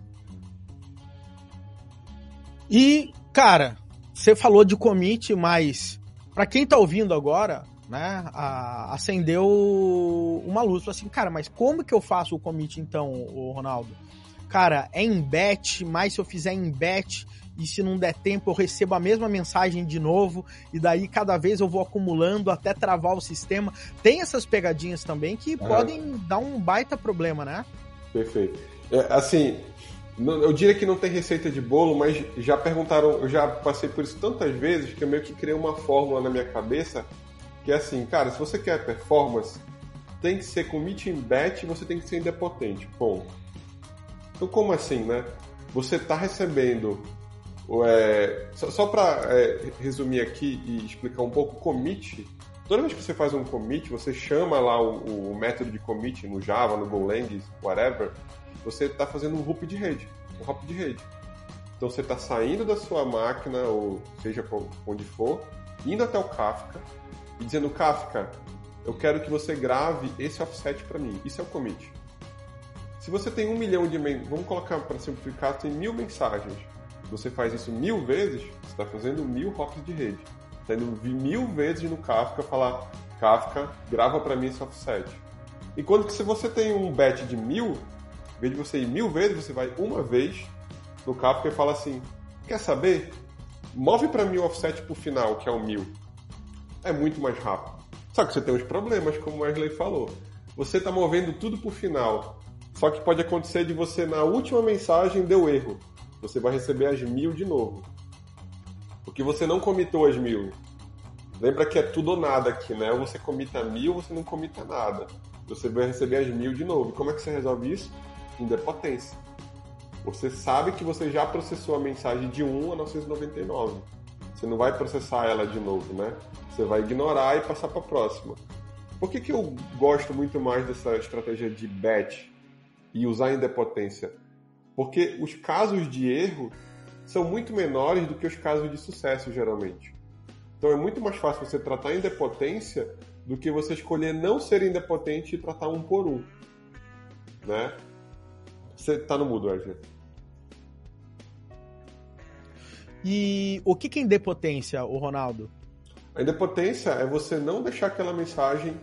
E, cara, você falou de commit, mas pra quem tá ouvindo agora, né, a- acendeu uma luz. Falou assim, cara, mas como que eu faço o commit então, o Ronaldo? Cara, é em batch, mas se eu fizer em batch e se não der tempo eu recebo a mesma mensagem de novo e daí cada vez eu vou acumulando até travar o sistema. Tem essas pegadinhas também que Aham. podem dar um baita problema, né? Perfeito. É, assim, eu diria que não tem receita de bolo, mas já perguntaram, eu já passei por isso tantas vezes que eu meio que criei uma fórmula na minha cabeça que é assim, cara, se você quer performance, tem que ser commit em batch e você tem que ser indepotente, ponto. Então como assim, né? Você está recebendo, é, só, só para resumir aqui e explicar um pouco, commit, toda vez que você faz um commit, você chama lá o, o método de commit no Java, no Golang, whatever, você está fazendo um hoop de rede, um hop de rede. Então você está saindo da sua máquina, ou seja onde for, indo até o Kafka e dizendo, Kafka, eu quero que você grave esse offset para mim. Isso é o commit. Se você tem um milhão de mensagens, vamos colocar para simplificar, tem mil mensagens. Você faz isso mil vezes, você está fazendo mil hops de rede. Está indo mil vezes no Kafka falar, Kafka, grava para mim esse offset. Enquanto que se você tem um batch de mil, em vez de você ir mil vezes, você vai uma vez no Kafka e fala assim, quer saber? Move para mim o offset pro final, que é o mil. É muito mais rápido. Só que você tem uns problemas, como o Wesley falou. Você está movendo tudo pro final. Só que pode acontecer de você, na última mensagem, deu erro. Você vai receber as mil de novo. Porque você não comitou as mil. Lembra que é tudo ou nada aqui, né? Ou você comita mil ou você não comita nada. Você vai receber as mil de novo. Como é que você resolve isso? Indepotência. Você sabe que você já processou a mensagem de 1 a 999. Você não vai processar ela de novo, né? Você vai ignorar e passar para a próxima. Por que, que eu gosto muito mais dessa estratégia de batch e usar indepotência? Porque os casos de erro são muito menores do que os casos de sucesso, geralmente. Então é muito mais fácil você tratar indepotência do que você escolher não ser indepotente e tratar um por um. Né? Você tá no mudo, Wesley. E o que, que é indepotência, o Ronaldo? A indepotência é você não deixar aquela mensagem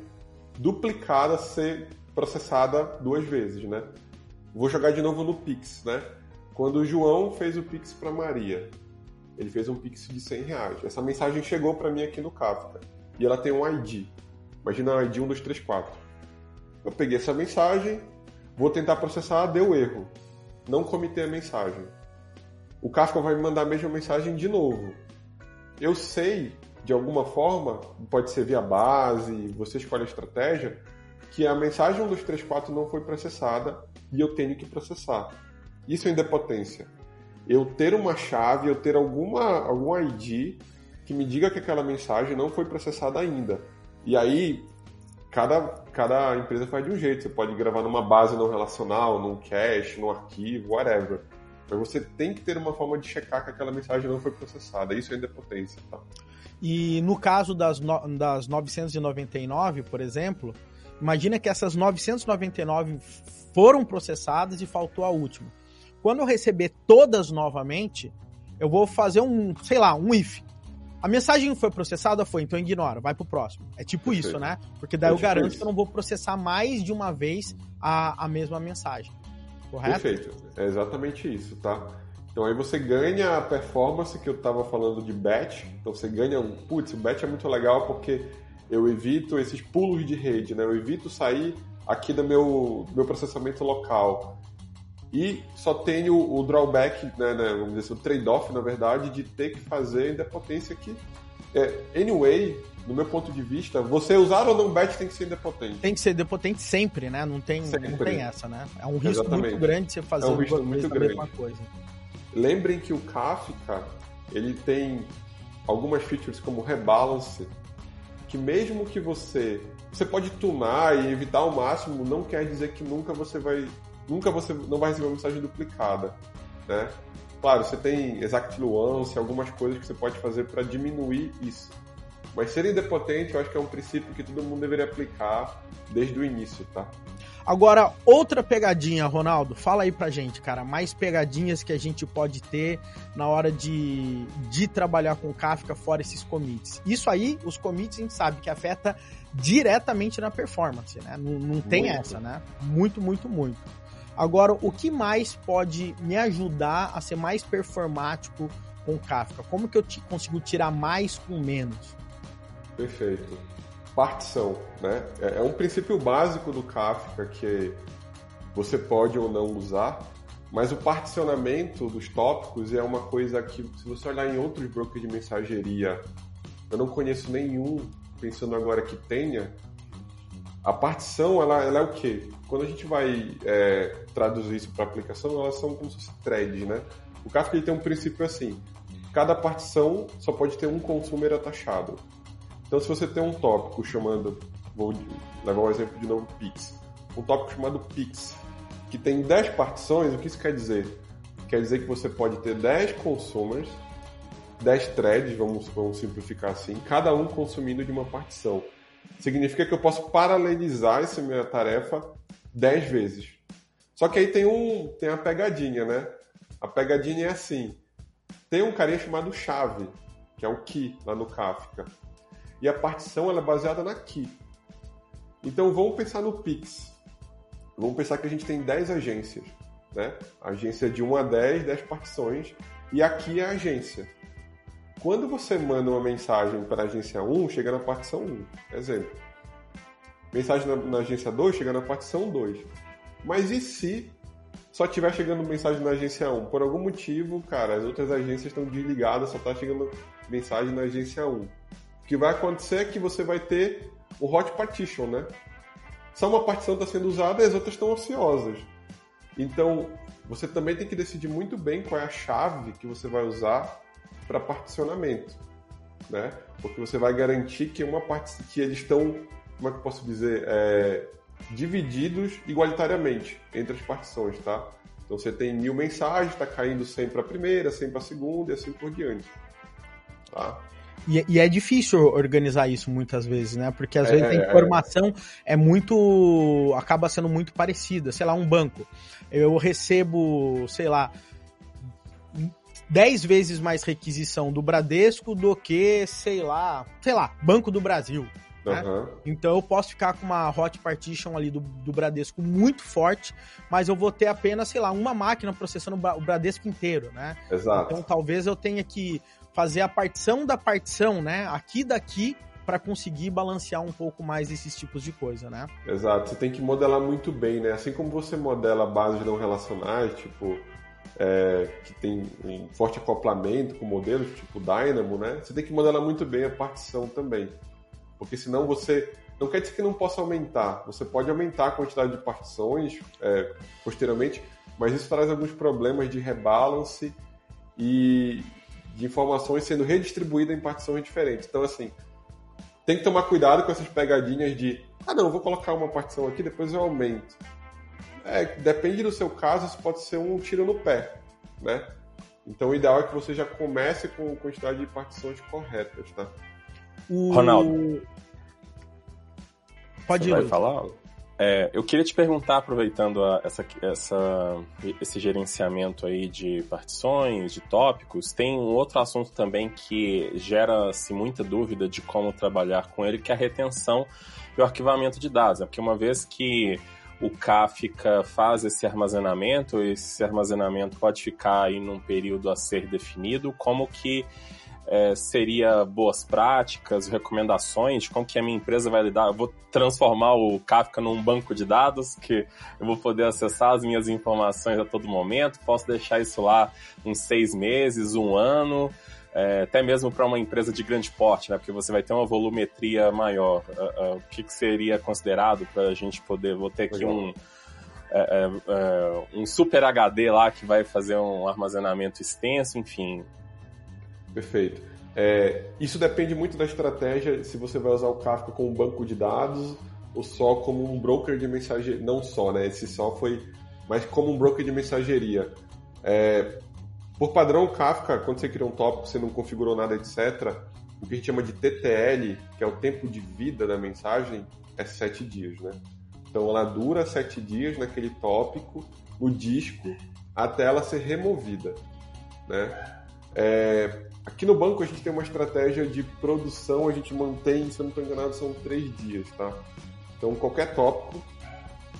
duplicada ser processada duas vezes, né? Vou jogar de novo no Pix, né? Quando o João fez o Pix para Maria, ele fez um Pix de 100 reais. Essa mensagem chegou para mim aqui no Kafka e ela tem um ID. Imagina um ID 1234. Eu peguei essa mensagem, vou tentar processar, deu erro. Não comitei a mensagem. O Kafka vai me mandar a mesma mensagem de novo. Eu sei de alguma forma, pode ser via base, você escolhe a estratégia, que a mensagem 1234 não foi processada e eu tenho que processar. Isso é indepotência. Eu ter uma chave, eu ter alguma, algum ID que me diga que aquela mensagem não foi processada ainda. E aí, cada, cada empresa faz de um jeito. Você pode gravar numa base não relacional, num cache, num arquivo, whatever. Mas você tem que ter uma forma de checar que aquela mensagem não foi processada. Isso é indepotência, tá? E no caso das, no, das 999, por exemplo, imagina que essas 999 foram processadas e faltou a última. Quando eu receber todas novamente, eu vou fazer um, sei lá, um if. A mensagem foi processada? Foi, então ignora, vai pro próximo. É tipo Perfeito. isso, né? Porque daí é eu tipo garanto isso. que eu não vou processar mais de uma vez a, a mesma mensagem. Correto? Perfeito. É exatamente isso, tá? Então aí você ganha a performance que eu estava falando de batch. Então você ganha um, putz, o batch é muito legal porque eu evito esses pulos de rede, né? Eu evito sair aqui do meu, meu processamento local. E só tenho o drawback, né, né vamos dizer assim, o trade-off, na verdade, de ter que fazer ainda potência que, é, anyway, no meu ponto de vista, você usar ou não batch tem que ser indepotente. Tem que ser indepotente sempre, né? Não tem, não tem essa, né? É um risco Exatamente. muito grande você fazer é um risco muito grande. coisa. Lembrem que o Kafka ele tem algumas features como rebalance, que mesmo que você você pode tunar e evitar ao máximo, não quer dizer que nunca você vai nunca você não vai receber uma mensagem duplicada, né? Claro, você tem exact nuance, algumas coisas que você pode fazer para diminuir isso. Mas ser indepotente, eu acho que é um princípio que todo mundo deveria aplicar desde o início, tá? Agora, outra pegadinha, Ronaldo, fala aí pra gente, cara, mais pegadinhas que a gente pode ter na hora de, de trabalhar com Kafka fora esses commits. Isso aí, os commits a gente sabe que afeta diretamente na performance, né? Não, não tem muito. essa, né? Muito, muito, muito. Agora, o que mais pode me ajudar a ser mais performático com Kafka? Como que eu consigo tirar mais com menos? Perfeito partição, né? É, é um princípio básico do Kafka que você pode ou não usar, mas o particionamento dos tópicos é uma coisa que, se você olhar em outros brokers de mensageria, eu não conheço nenhum, pensando agora que tenha, a partição, ela, ela é o quê? Quando a gente vai é, traduzir isso para aplicação, elas são como se fossem threads, né? O Kafka ele tem um princípio assim, cada partição só pode ter um consumer atachado. Então, se você tem um tópico chamando, vou levar o um exemplo de novo, Pix, um tópico chamado Pix, que tem 10 partições, o que isso quer dizer? Quer dizer que você pode ter 10 consumers, 10 threads, vamos, vamos simplificar assim, cada um consumindo de uma partição. Significa que eu posso paralelizar essa minha tarefa 10 vezes. Só que aí tem, um, tem a pegadinha, né? A pegadinha é assim: tem um carinha chamado chave, que é o key lá no Kafka e a partição ela é baseada na key. Então vamos pensar no Pix. Vamos pensar que a gente tem 10 agências, né? agência de 1 a 10, 10 partições, e aqui é a agência. Quando você manda uma mensagem para a agência 1, chega na partição 1. Exemplo. Mensagem na, na agência 2 chega na partição 2. Mas e se só estiver chegando mensagem na agência 1? Por algum motivo, cara, as outras agências estão desligadas, só está chegando mensagem na agência 1 O que vai acontecer é que você vai ter o hot partition, né? Só uma partição está sendo usada e as outras estão ociosas. Então, você também tem que decidir muito bem qual é a chave que você vai usar para particionamento, né? Porque você vai garantir que uma parte que eles estão, como é que eu posso dizer, é, divididos igualitariamente entre as partições, tá? Então você tem mil mensagens, está caindo 100 para a primeira, 100 para a segunda e assim por diante, tá? E, e, é difícil organizar isso muitas vezes, né? Porque às é, vezes a é. informação é. é muito. acaba sendo muito parecida. Sei lá, um banco. Eu recebo, sei lá, 10 vezes mais requisição do Bradesco do que, sei lá, sei lá, Banco do Brasil. Né? Uhum. Então eu posso ficar com uma hot partition ali do, do Bradesco muito forte, mas eu vou ter apenas, sei lá, uma máquina processando o Bradesco inteiro, né? Exato. Então talvez eu tenha que fazer a partição da partição, né? Aqui daqui para conseguir balancear um pouco mais esses tipos de coisa, né? Exato, você tem que modelar muito bem, né? Assim como você modela bases não relacionais, tipo, é, que tem um forte acoplamento com modelos, tipo Dynamo, né? Você tem que modelar muito bem a partição também. Porque senão você. Não quer dizer que não possa aumentar. Você pode aumentar a quantidade de partições é, posteriormente, mas isso traz alguns problemas de rebalance e, de informações sendo redistribuídas em partições diferentes. Então, assim, tem que tomar cuidado com essas pegadinhas de ah, não, vou colocar uma partição aqui, depois eu aumento. É, depende do seu caso, isso pode ser um tiro no pé, né? Então, o ideal é que você já comece com a quantidade de partições corretas, tá? O... Ronaldo. Pode Você ir. Vai falar? É, eu queria te perguntar, aproveitando a, essa, essa, esse gerenciamento aí de partições, de tópicos, tem um outro assunto também que gera-se muita dúvida de como trabalhar com ele, que é a retenção e o arquivamento de dados. É porque uma vez que o Kafka faz esse armazenamento, esse armazenamento pode ficar aí num período a ser definido, como que é, seria boas práticas, recomendações, como que a minha empresa vai lidar. Eu vou transformar o Kafka num banco de dados que eu vou poder acessar as minhas informações a todo momento, posso deixar isso lá uns seis meses, um ano, é, até mesmo para uma empresa de grande porte, né? Porque você vai ter uma volumetria maior. Uh, uh, o que, que, seria considerado para a gente poder? Vou ter aqui um é, um super HD lá que vai fazer um armazenamento extenso, enfim. Perfeito. É, isso depende muito da estratégia, se você vai usar o Kafka como um banco de dados ou só como um broker de mensageria. Não só, né? Esse só foi, mas como um broker de mensageria. É, por padrão, Kafka, quando você cria um tópico, você não configurou nada, etc., o que a gente chama de TTL, que é o tempo de vida da mensagem, é sete dias, né? Então ela dura sete dias naquele tópico, no disco, até ela ser removida, né? É, Aqui no banco a gente tem uma estratégia de produção, a gente mantém, se eu não estou enganado, são três dias, tá? Então qualquer tópico,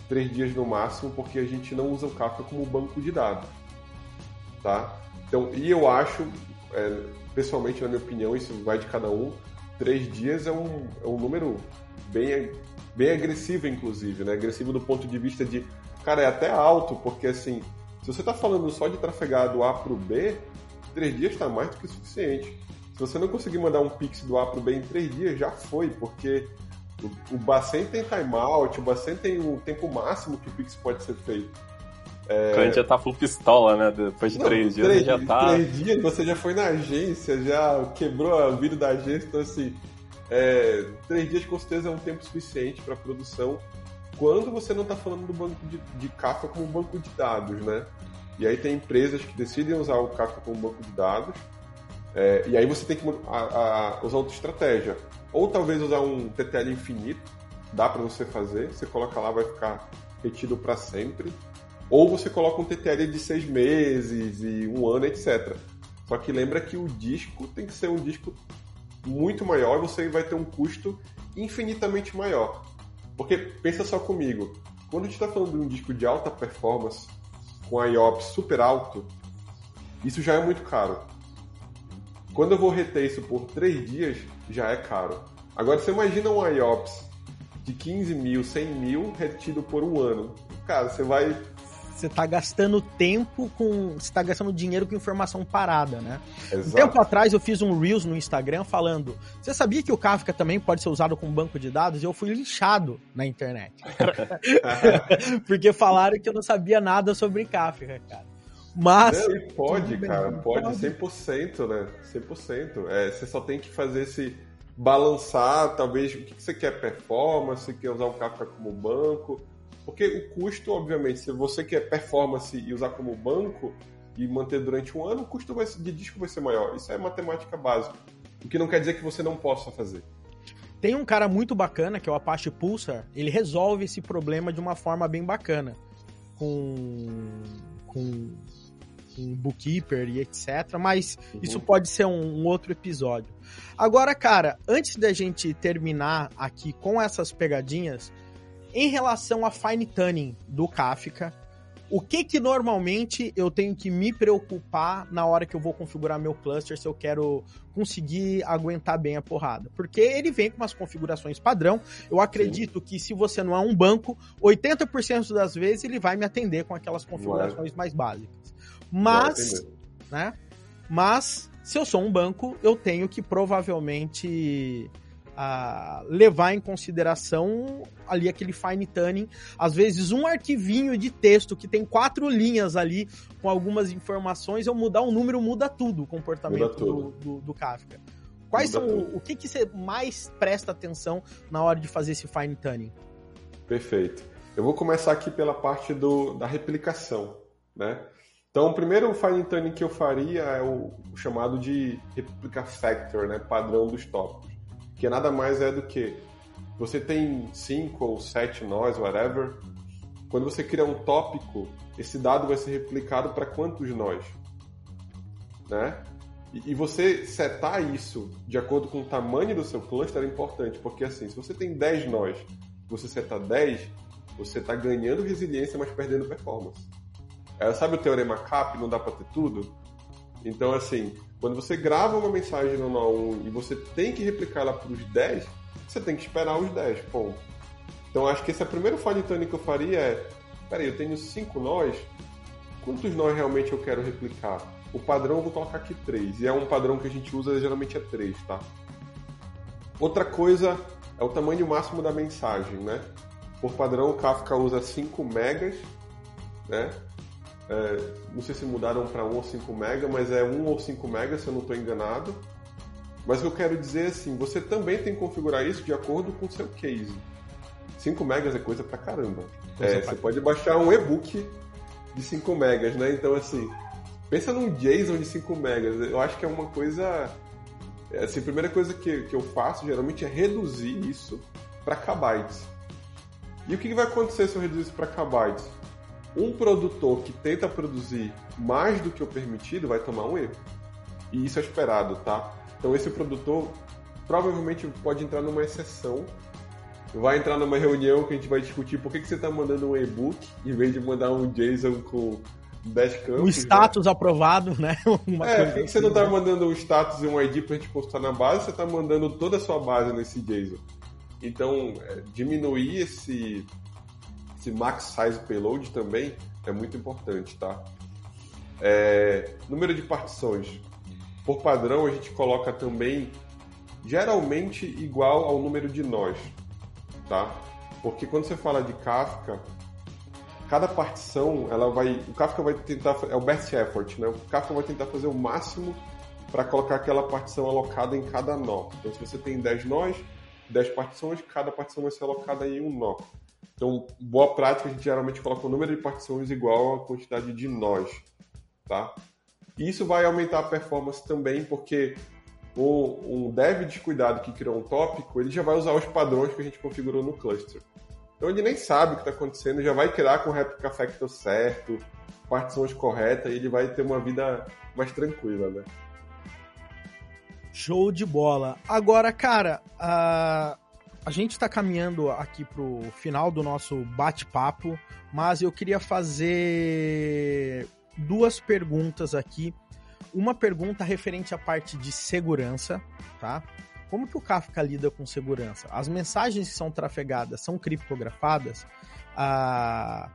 três dias no máximo, porque a gente não usa o Kafka como banco de dados, tá? Então, e eu acho, é, pessoalmente, na minha opinião, isso vai de cada um, três dias é um, é um número bem, bem agressivo, inclusive, né? Agressivo do ponto de vista de, cara, é até alto, porque assim, se você está falando só de trafegar do A para o B, três dias está mais do que suficiente. Se você não conseguir mandar um pix do A para o B em três dias, já foi, porque o, o Bacen tem timeout, o Bacen tem o tempo máximo que o pix pode ser feito. É... O cliente já tá full pistola, né? Depois de não, três dias três, já tá. Três dias você já foi na agência, já quebrou a vida da agência, então assim. É, três dias com certeza é um tempo suficiente para produção quando você não está falando do banco de, de Kafka como banco de dados, né? E aí tem empresas que decidem usar o Kafka como banco de dados. É, e aí você tem que a, a, usar outra estratégia. Ou talvez usar um TTL infinito, dá para você fazer. Você coloca lá, vai ficar retido para sempre. Ou você coloca um TTL de seis meses e um ano, etc. Só que lembra que o disco tem que ser um disco muito maior e você vai ter um custo infinitamente maior. Porque pensa só comigo, quando a gente está falando de um disco de alta performance, com IOPS super alto, isso já é muito caro. Quando eu vou reter isso por 3 dias, já é caro. Agora você imagina um IOPS de 15 mil, 100 mil retido por um ano. Cara, você vai você tá gastando tempo com. Você tá gastando dinheiro com informação parada, né? Exato. Um tempo atrás eu fiz um Reels no Instagram falando. Você sabia que o Kafka também pode ser usado como banco de dados? E eu fui lixado na internet. Porque falaram que eu não sabia nada sobre Kafka, cara. Mas. Não, pode, cara, pode, pode 100%, né? 100%. É, você só tem que fazer esse balançar, talvez, o que você quer performance, quer usar o Kafka como banco. Porque o custo, obviamente, se você quer performance e usar como banco e manter durante um ano, o custo de disco vai ser maior. Isso é matemática básica. O que não quer dizer que você não possa fazer. Tem um cara muito bacana, que é o Apache Pulsar, ele resolve esse problema de uma forma bem bacana. Com. com um bookkeeper e etc. Mas uhum. isso pode ser um, um, outro episódio. Agora, cara, antes da gente terminar aqui com essas pegadinhas, em relação a fine tuning do Kafka, o que que normalmente eu tenho que me preocupar na hora que eu vou configurar meu cluster se eu quero conseguir aguentar bem a porrada? Porque ele vem com umas configurações padrão. Eu acredito Sim. que se você não é um banco, 80% das vezes ele vai me atender com aquelas configurações mais básicas. Mas, né? Mas se eu sou um banco, eu tenho que provavelmente a levar em consideração ali aquele fine tuning. Às vezes, um arquivinho de texto que tem quatro linhas ali com algumas informações, eu mudar um número, muda tudo o comportamento tudo. Do, do, do, Kafka. Quais muda são tudo. o que, que você mais presta atenção na hora de fazer esse fine tuning? Perfeito. Eu vou começar aqui pela parte do, da replicação, né? Então, o primeiro fine tuning que eu faria é o, o chamado de replica factor, né? Padrão dos tópicos que nada mais é do que você tem cinco ou sete nós, whatever. Quando você cria um tópico, esse dado vai ser replicado para quantos nós, né? E, e você setar isso de acordo com o tamanho do seu cluster é importante, porque assim, se você tem 10 nós, você seta 10, você está ganhando resiliência, mas perdendo performance. É, sabe o teorema CAP, não dá para ter tudo? Então, assim, quando você grava uma mensagem no nó1 e você tem que replicar ela para os 10, você tem que esperar os 10, ponto. Então acho que esse é o primeiro fine tuning que eu faria é, peraí, eu tenho 5 nós, quantos nós realmente eu quero replicar? O padrão eu vou colocar aqui 3, e é um padrão que a gente usa geralmente é 3, tá? Outra coisa é o tamanho máximo da mensagem, né? Por padrão o Kafka usa 5 megas, né? É, não sei se mudaram para 1 ou 5 mega, mas é 1 ou 5 mega, se eu não estou enganado. Mas eu quero dizer é assim, você também tem que configurar isso de acordo com o seu case. 5 megas é coisa pra caramba. É, você pode baixar um e-book de 5 megas, né? Então, assim, pensa num JSON de 5 megas. Eu acho que é uma coisa... É, assim, a primeira coisa que, que eu faço, geralmente, é reduzir isso para kbytes. E o que, que vai acontecer se eu reduzir isso para kbytes? Um produtor que tenta produzir mais do que o permitido vai tomar um erro. E isso é esperado, tá? Então esse produtor provavelmente pode entrar numa exceção, vai entrar numa reunião que a gente vai discutir por que, que você está mandando um e-book em vez de mandar um JSON com 10 campos. Um status né? aprovado, né? Uma é, por que, que você não está assim, né? mandando um status e um ID para a gente postar na base, você está mandando toda a sua base nesse JSON. Então, é, diminuir esse esse max size payload também é muito importante, tá? É, número de partições. Por padrão, a gente coloca também geralmente igual ao número de nós, tá? Porque quando você fala de Kafka, cada partição, ela vai, o Kafka vai tentar, é o best effort, né? O Kafka vai tentar fazer o máximo para colocar aquela partição alocada em cada nó. Então, se você tem 10 nós, 10 partições, cada partição vai ser alocada em um nó. Então, boa prática, a gente geralmente coloca o número de partições igual à quantidade de nós, tá? Isso vai aumentar a performance também, porque um dev descuidado que criou um tópico, ele já vai usar os padrões que a gente configurou no cluster. Então ele nem sabe o que está acontecendo, já vai criar com o replica factor certo, partições corretas, e ele vai ter uma vida mais tranquila, né? Show de bola. Agora, cara, uh, a gente está caminhando aqui pro final do nosso bate-papo, mas eu queria fazer duas perguntas aqui. Uma pergunta referente à parte de segurança, tá? Como que o Kafka lida com segurança? As mensagens que são trafegadas são criptografadas? Ah,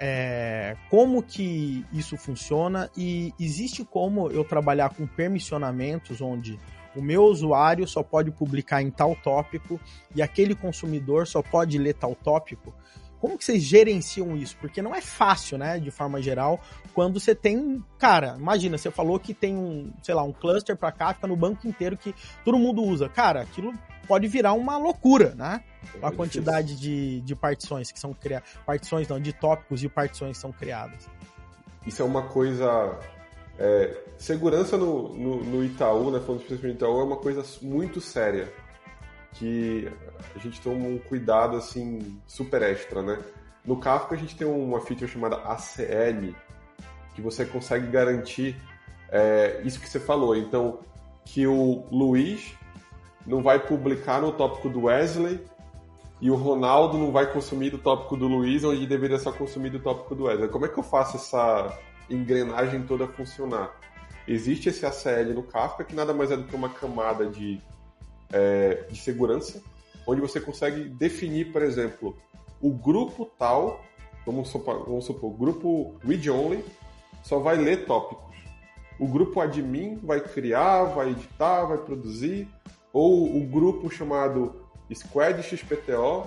é, como que isso funciona e existe como eu trabalhar com permissionamentos onde o meu usuário só pode publicar em tal tópico e aquele consumidor só pode ler tal tópico. Como que vocês gerenciam isso? Porque não é fácil, né, de forma geral, quando você tem, cara, imagina, você falou que tem um, sei lá, um cluster para Kafka no banco inteiro que todo mundo usa. Cara, aquilo pode virar uma loucura, né? É a quantidade de, de partições que são criadas, partições não, de tópicos e partições que são criadas. Isso é uma coisa é, segurança no, no, no, Itaú, né, falando especificamente do Itaú, é uma coisa muito séria que a gente toma um cuidado assim super extra, né? No Kafka a gente tem uma feature chamada ACL que você consegue garantir é, isso que você falou. Então, que o Luiz não vai publicar no tópico do Wesley e o Ronaldo não vai consumir do tópico do Luiz, onde deveria só consumir do tópico do Wesley. Como é que eu faço essa engrenagem toda funcionar? Existe esse ACL no Kafka, que nada mais é do que uma camada de é, de segurança, onde você consegue definir, por exemplo, o grupo tal, vamos supor, vamos supor grupo read-only só vai ler tópicos. O grupo admin vai criar, vai editar, vai produzir, ou o grupo chamado Squad XPTO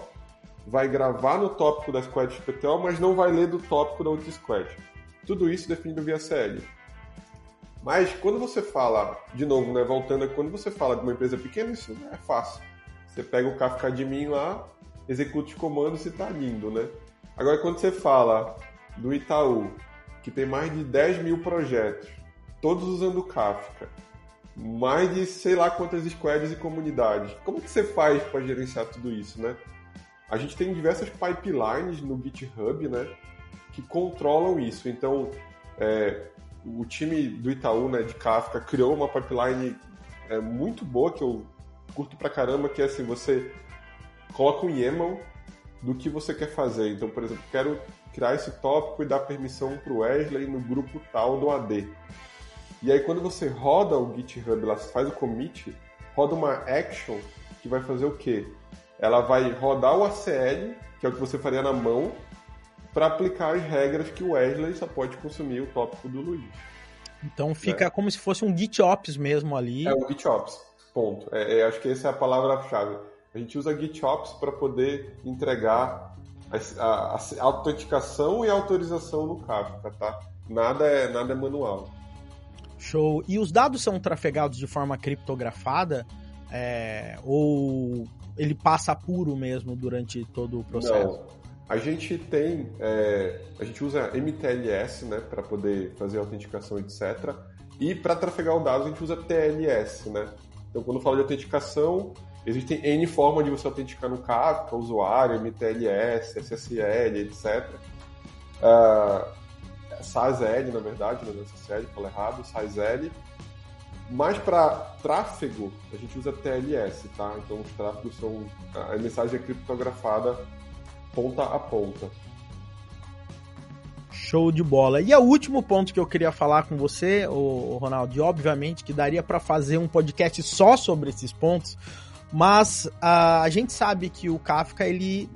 vai gravar no tópico da Squad XPTO, mas não vai ler do tópico da outra Squad. Tudo isso definido via CL. Mas quando você fala, de novo, né, voltando, quando você fala de uma empresa pequena, isso é fácil. Você pega o Kafka admin lá, executa os comandos e está lindo, né? Agora, quando você fala do Itaú, que tem mais de 10 mil projetos, todos usando Kafka, mais de sei lá quantas squads e comunidades, como que você faz para gerenciar tudo isso, né? A gente tem diversas pipelines no GitHub, né, que controlam isso. Então, é, o time do Itaú, né, de Kafka, criou uma pipeline é, muito boa que eu curto pra caramba, que é assim, você coloca um YAML do que você quer fazer. Então, por exemplo, quero criar esse tópico e dar permissão para o Wesley no grupo tal do AD. E aí, quando você roda o GitHub, lá faz o commit, roda uma action que vai fazer o quê? Ela vai rodar o ACL, que é o que você faria na mão, para aplicar as regras que o Wesley só pode consumir o tópico do Luiz. Então fica é. como se fosse um GitOps mesmo ali. É um GitOps, ponto. É, é, acho que essa é a palavra-chave. A gente usa GitOps para poder entregar a, a, a, autenticação e a autorização no Kafka, tá? Nada é, nada é manual. Show. E os dados são trafegados de forma criptografada? É, ou ele passa puro mesmo durante todo o processo? Não. A gente tem, é, a gente usa MTLS, né, para poder fazer autenticação, etc. E para trafegar o dado a gente usa TLS, né? Então, quando fala de autenticação, existem N formas de você autenticar no Kafka, usuário, MTLS, SSL, etc. Uh, SASL, na verdade, não é SSL, falei errado, SASL. Mas para tráfego, a gente usa TLS, tá? Então, os tráfegos são. A mensagem é criptografada ponta a ponta. Show de bola. E o último ponto que eu queria falar com você, o Ronaldo, e obviamente que daria para fazer um podcast só sobre esses pontos, mas uh, a gente sabe que o Kafka ele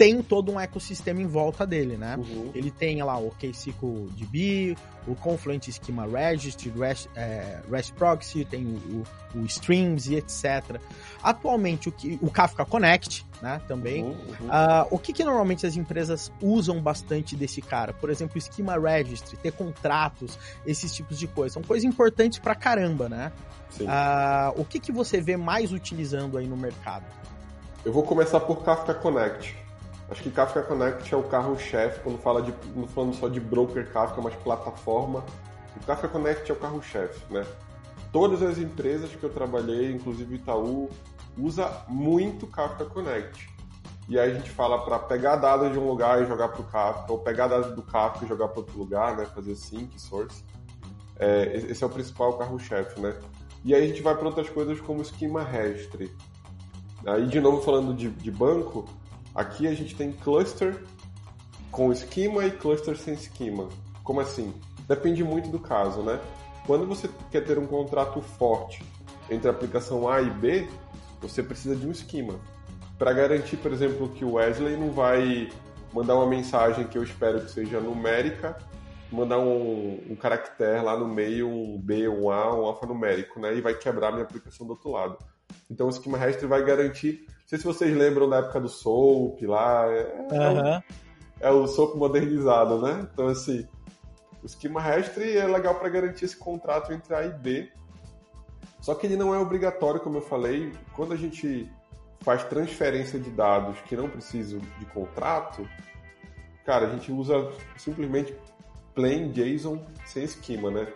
tem todo um ecossistema em volta dele, né? Uhum. Ele tem lá o KSQLDB, o Confluent Schema Registry, REST, é, REST Proxy, tem o, o, o, Streams e etc. Atualmente, o, que, o Kafka Connect, né, também. Uhum, uhum. Uh, o que, que normalmente as empresas usam bastante desse cara? Por exemplo, o Schema Registry, ter contratos, esses tipos de coisas. São coisas importantes pra caramba, né? Uh, o que, que você vê mais utilizando aí no mercado? Eu vou começar por Kafka Connect. Acho que Kafka Connect é o carro-chefe, quando fala de, não falando só de broker Kafka, mas plataforma. O Kafka Connect é o carro-chefe, né? Todas as empresas que eu trabalhei, inclusive Itaú, usa muito Kafka Connect. E aí a gente fala para pegar dados de um lugar e jogar para o Kafka, ou pegar dados do Kafka e jogar para outro lugar, né? Fazer sync, source. É, esse é o principal carro-chefe, né? E aí a gente vai para outras coisas como Schema Registry. Aí, de novo, falando de, de banco, Aqui a gente tem cluster com esquema e cluster sem esquema. Como assim? Depende muito do caso, né? Quando você quer ter um contrato forte entre a aplicação A e B, você precisa de um esquema. Para garantir, por exemplo, que o Wesley não vai mandar uma mensagem que eu espero que seja numérica, mandar um, um caractere lá no meio, um B, um A, um alfanumérico, né? E vai quebrar minha aplicação do outro lado. Então o Schema Rest vai garantir. Não sei se vocês lembram da época do SOAP lá. É, uhum. é, o, é o SOAP modernizado, né? Então, assim, o Schema Rest é legal para garantir esse contrato entre A e B. Só que ele não é obrigatório, como eu falei. Quando a gente faz transferência de dados que não precisam de contrato, cara, a gente usa simplesmente plain JSON sem esquema, né?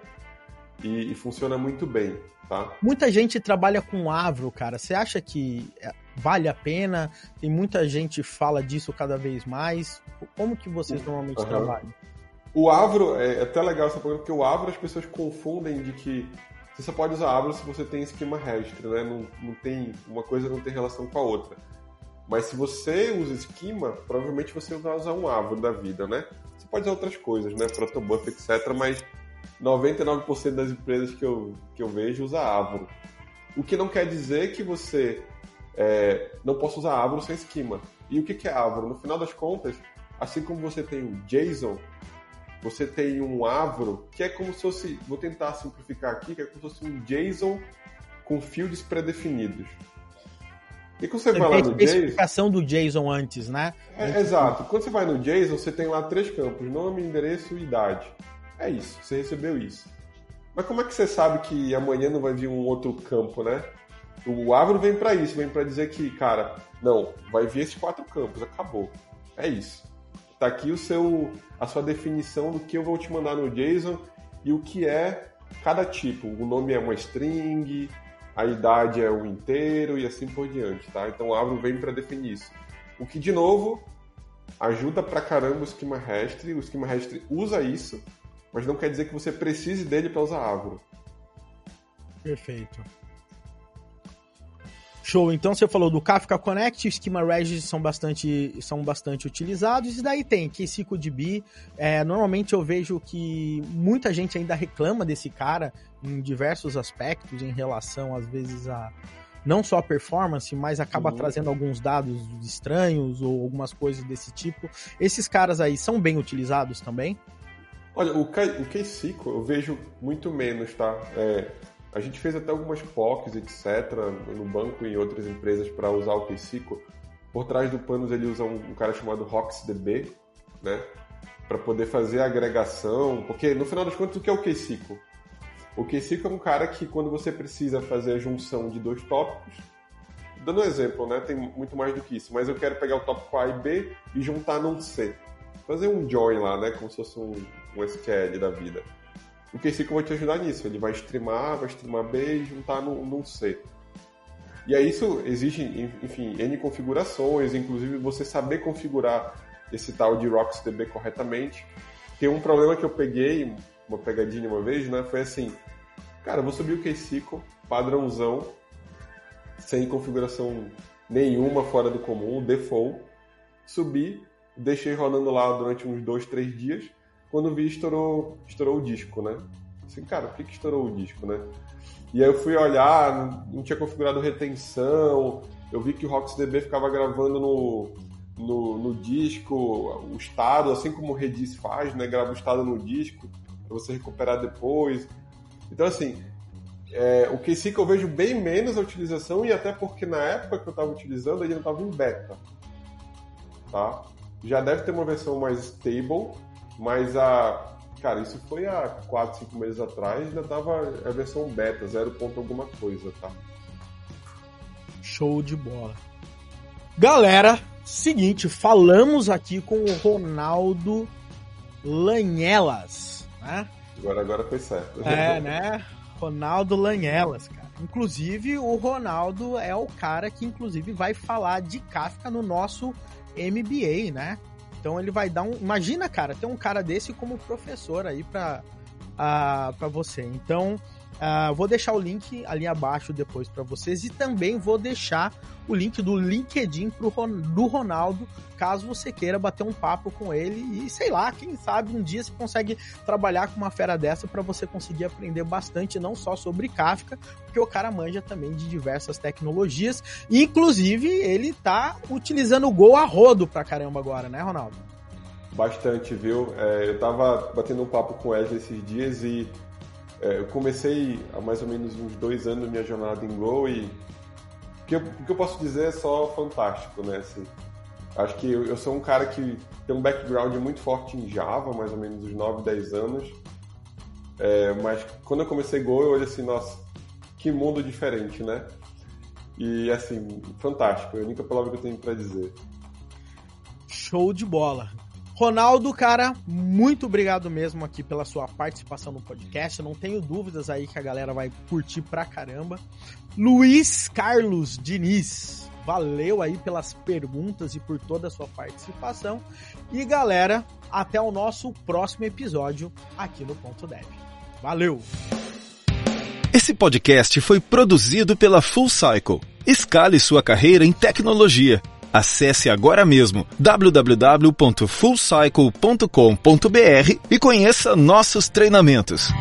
E, e, funciona muito bem, tá? Muita gente trabalha com Avro, cara. Você acha que é, vale a pena? Tem muita gente fala disso cada vez mais. Como que vocês normalmente uhum. trabalham? O Avro, é, é até legal essa pergunta, porque o Avro as pessoas confundem de que você só pode usar Avro se você tem esquema registro, né? Não, não tem, uma coisa não tem relação com a outra. Mas se você usa esquema, provavelmente você vai usar um Avro da vida, né? Você pode usar outras coisas, né? Protobuf, etc. Mas 99% das empresas que eu, que eu vejo usa Avro. O que não quer dizer que você é, não possa usar Avro sem esquema. E o que, que é Avro? No final das contas, assim como você tem o JSON, você tem um Avro, que é como se fosse, vou tentar simplificar aqui, que é como se fosse um JSON com fields pré-definidos. E quando você, você vai lá no JSON... especificação do JSON antes, né? É, exato. Quando você vai no JSON, você tem lá três campos, nome, endereço e idade. É isso, você recebeu isso. Mas como é que você sabe que amanhã não vai vir um outro campo, né? O Avro vem para isso, vem para dizer que, cara, não, vai vir esses quatro campos, acabou. É isso. Tá aqui o seu, a sua definição do que eu vou te mandar no JSON e o que é cada tipo. O nome é uma string, a idade é o inteiro e assim por diante, tá? Então o Avro vem para definir isso. O que, de novo, ajuda pra caramba o Schema Rest. O Schema Rest usa isso, mas não quer dizer que você precise dele para usar Avro. Perfeito. Show. Então você falou do Kafka Connect, o Schema Regis são bastante, são bastante utilizados. E daí tem KCDB. É, normalmente eu vejo que muita gente ainda reclama desse cara em diversos aspectos em relação, às vezes, a não só a performance, mas acaba uhum. trazendo alguns dados estranhos ou algumas coisas desse tipo. Esses caras aí são bem utilizados também? Olha, o, K, o KSQL eu vejo muito menos, tá? É, a gente fez até algumas POCs, etc., no banco e em outras empresas para usar o KSQL. Por trás do panos ele usa um, um cara chamado RocksDB, né? Para poder fazer a agregação, porque no final das contas o que é o KSQL? O KSQL é um cara que quando você precisa fazer a junção de dois tópicos, dando um exemplo, né? Tem muito mais do que isso, mas eu quero pegar o tópico A e B e juntar num C. Fazer um join lá, né? Como se fosse um, um SQL da vida. O KSQL vai te ajudar nisso. Ele vai streamar, vai streamar B e juntar num, num C. E aí isso exige, enfim, N configurações, inclusive você saber configurar esse tal de RocksDB corretamente. Tem um problema que eu peguei, uma pegadinha uma vez, né? Foi assim, cara, eu vou subir o KSQL padrãozão, sem configuração nenhuma fora do comum, default, subi, deixei rodando lá durante uns dois, três dias, quando vi, estourou, estourou o disco, né? Assim, cara, por que, que estourou o disco, né? E aí eu fui olhar, não tinha configurado retenção, eu vi que o RocksDB ficava gravando no, no, no, disco o estado, assim como o Redis faz, né? Grava o estado no disco para você recuperar depois. Então, assim, é, o que eu vejo bem menos a utilização e até porque na época que eu estava utilizando ele não estava em beta, tá? Já deve ter uma versão mais stable, mas a. Cara, isso foi há 4, 5 meses atrás, ainda tava a versão beta, 0. alguma coisa, tá? Show de bola. Galera, seguinte, falamos aqui com o Ronaldo Lanhelas, né? Agora, agora foi certo. É, né? Ronaldo Lanhelas, cara. Inclusive, o Ronaldo é o cara que, inclusive, vai falar de Kafka no nosso MBA, né? Então ele vai dar um. Imagina, cara, ter um cara desse como professor aí pra, uh, pra você. Então, Uh, vou deixar o link ali abaixo depois para vocês e também vou deixar o link do LinkedIn pro, do Ronaldo, caso você queira bater um papo com ele e sei lá, quem sabe um dia você consegue trabalhar com uma fera dessa para você conseguir aprender bastante não só sobre Kafka, porque o cara manja também de diversas tecnologias, inclusive ele tá utilizando o Go a rodo pra caramba agora, né, Ronaldo? Bastante, viu? É, eu tava batendo um papo com o Wesley esses dias e é, eu comecei há mais ou menos uns dois anos minha jornada em Go e o que eu, que eu posso dizer é só fantástico, né? Assim, acho que eu, eu, sou um cara que tem um background muito forte em Java, mais ou menos uns 9, 10 anos. É, mas quando eu comecei Go, eu olhei assim, nossa, que mundo diferente, né? E assim, fantástico, é a única palavra que eu tenho para dizer. Show de bola. Ronaldo, cara, muito obrigado mesmo aqui pela sua participação no podcast. Não tenho dúvidas aí que a galera vai curtir pra caramba. Luiz Carlos Diniz, valeu aí pelas perguntas e por toda a sua participação. E galera, até o nosso próximo episódio aqui no Ponto Dev. Valeu! Esse podcast foi produzido pela Full Cycle. Escale sua carreira em tecnologia Acesse agora mesmo www.fullcycle.com.br e conheça nossos treinamentos.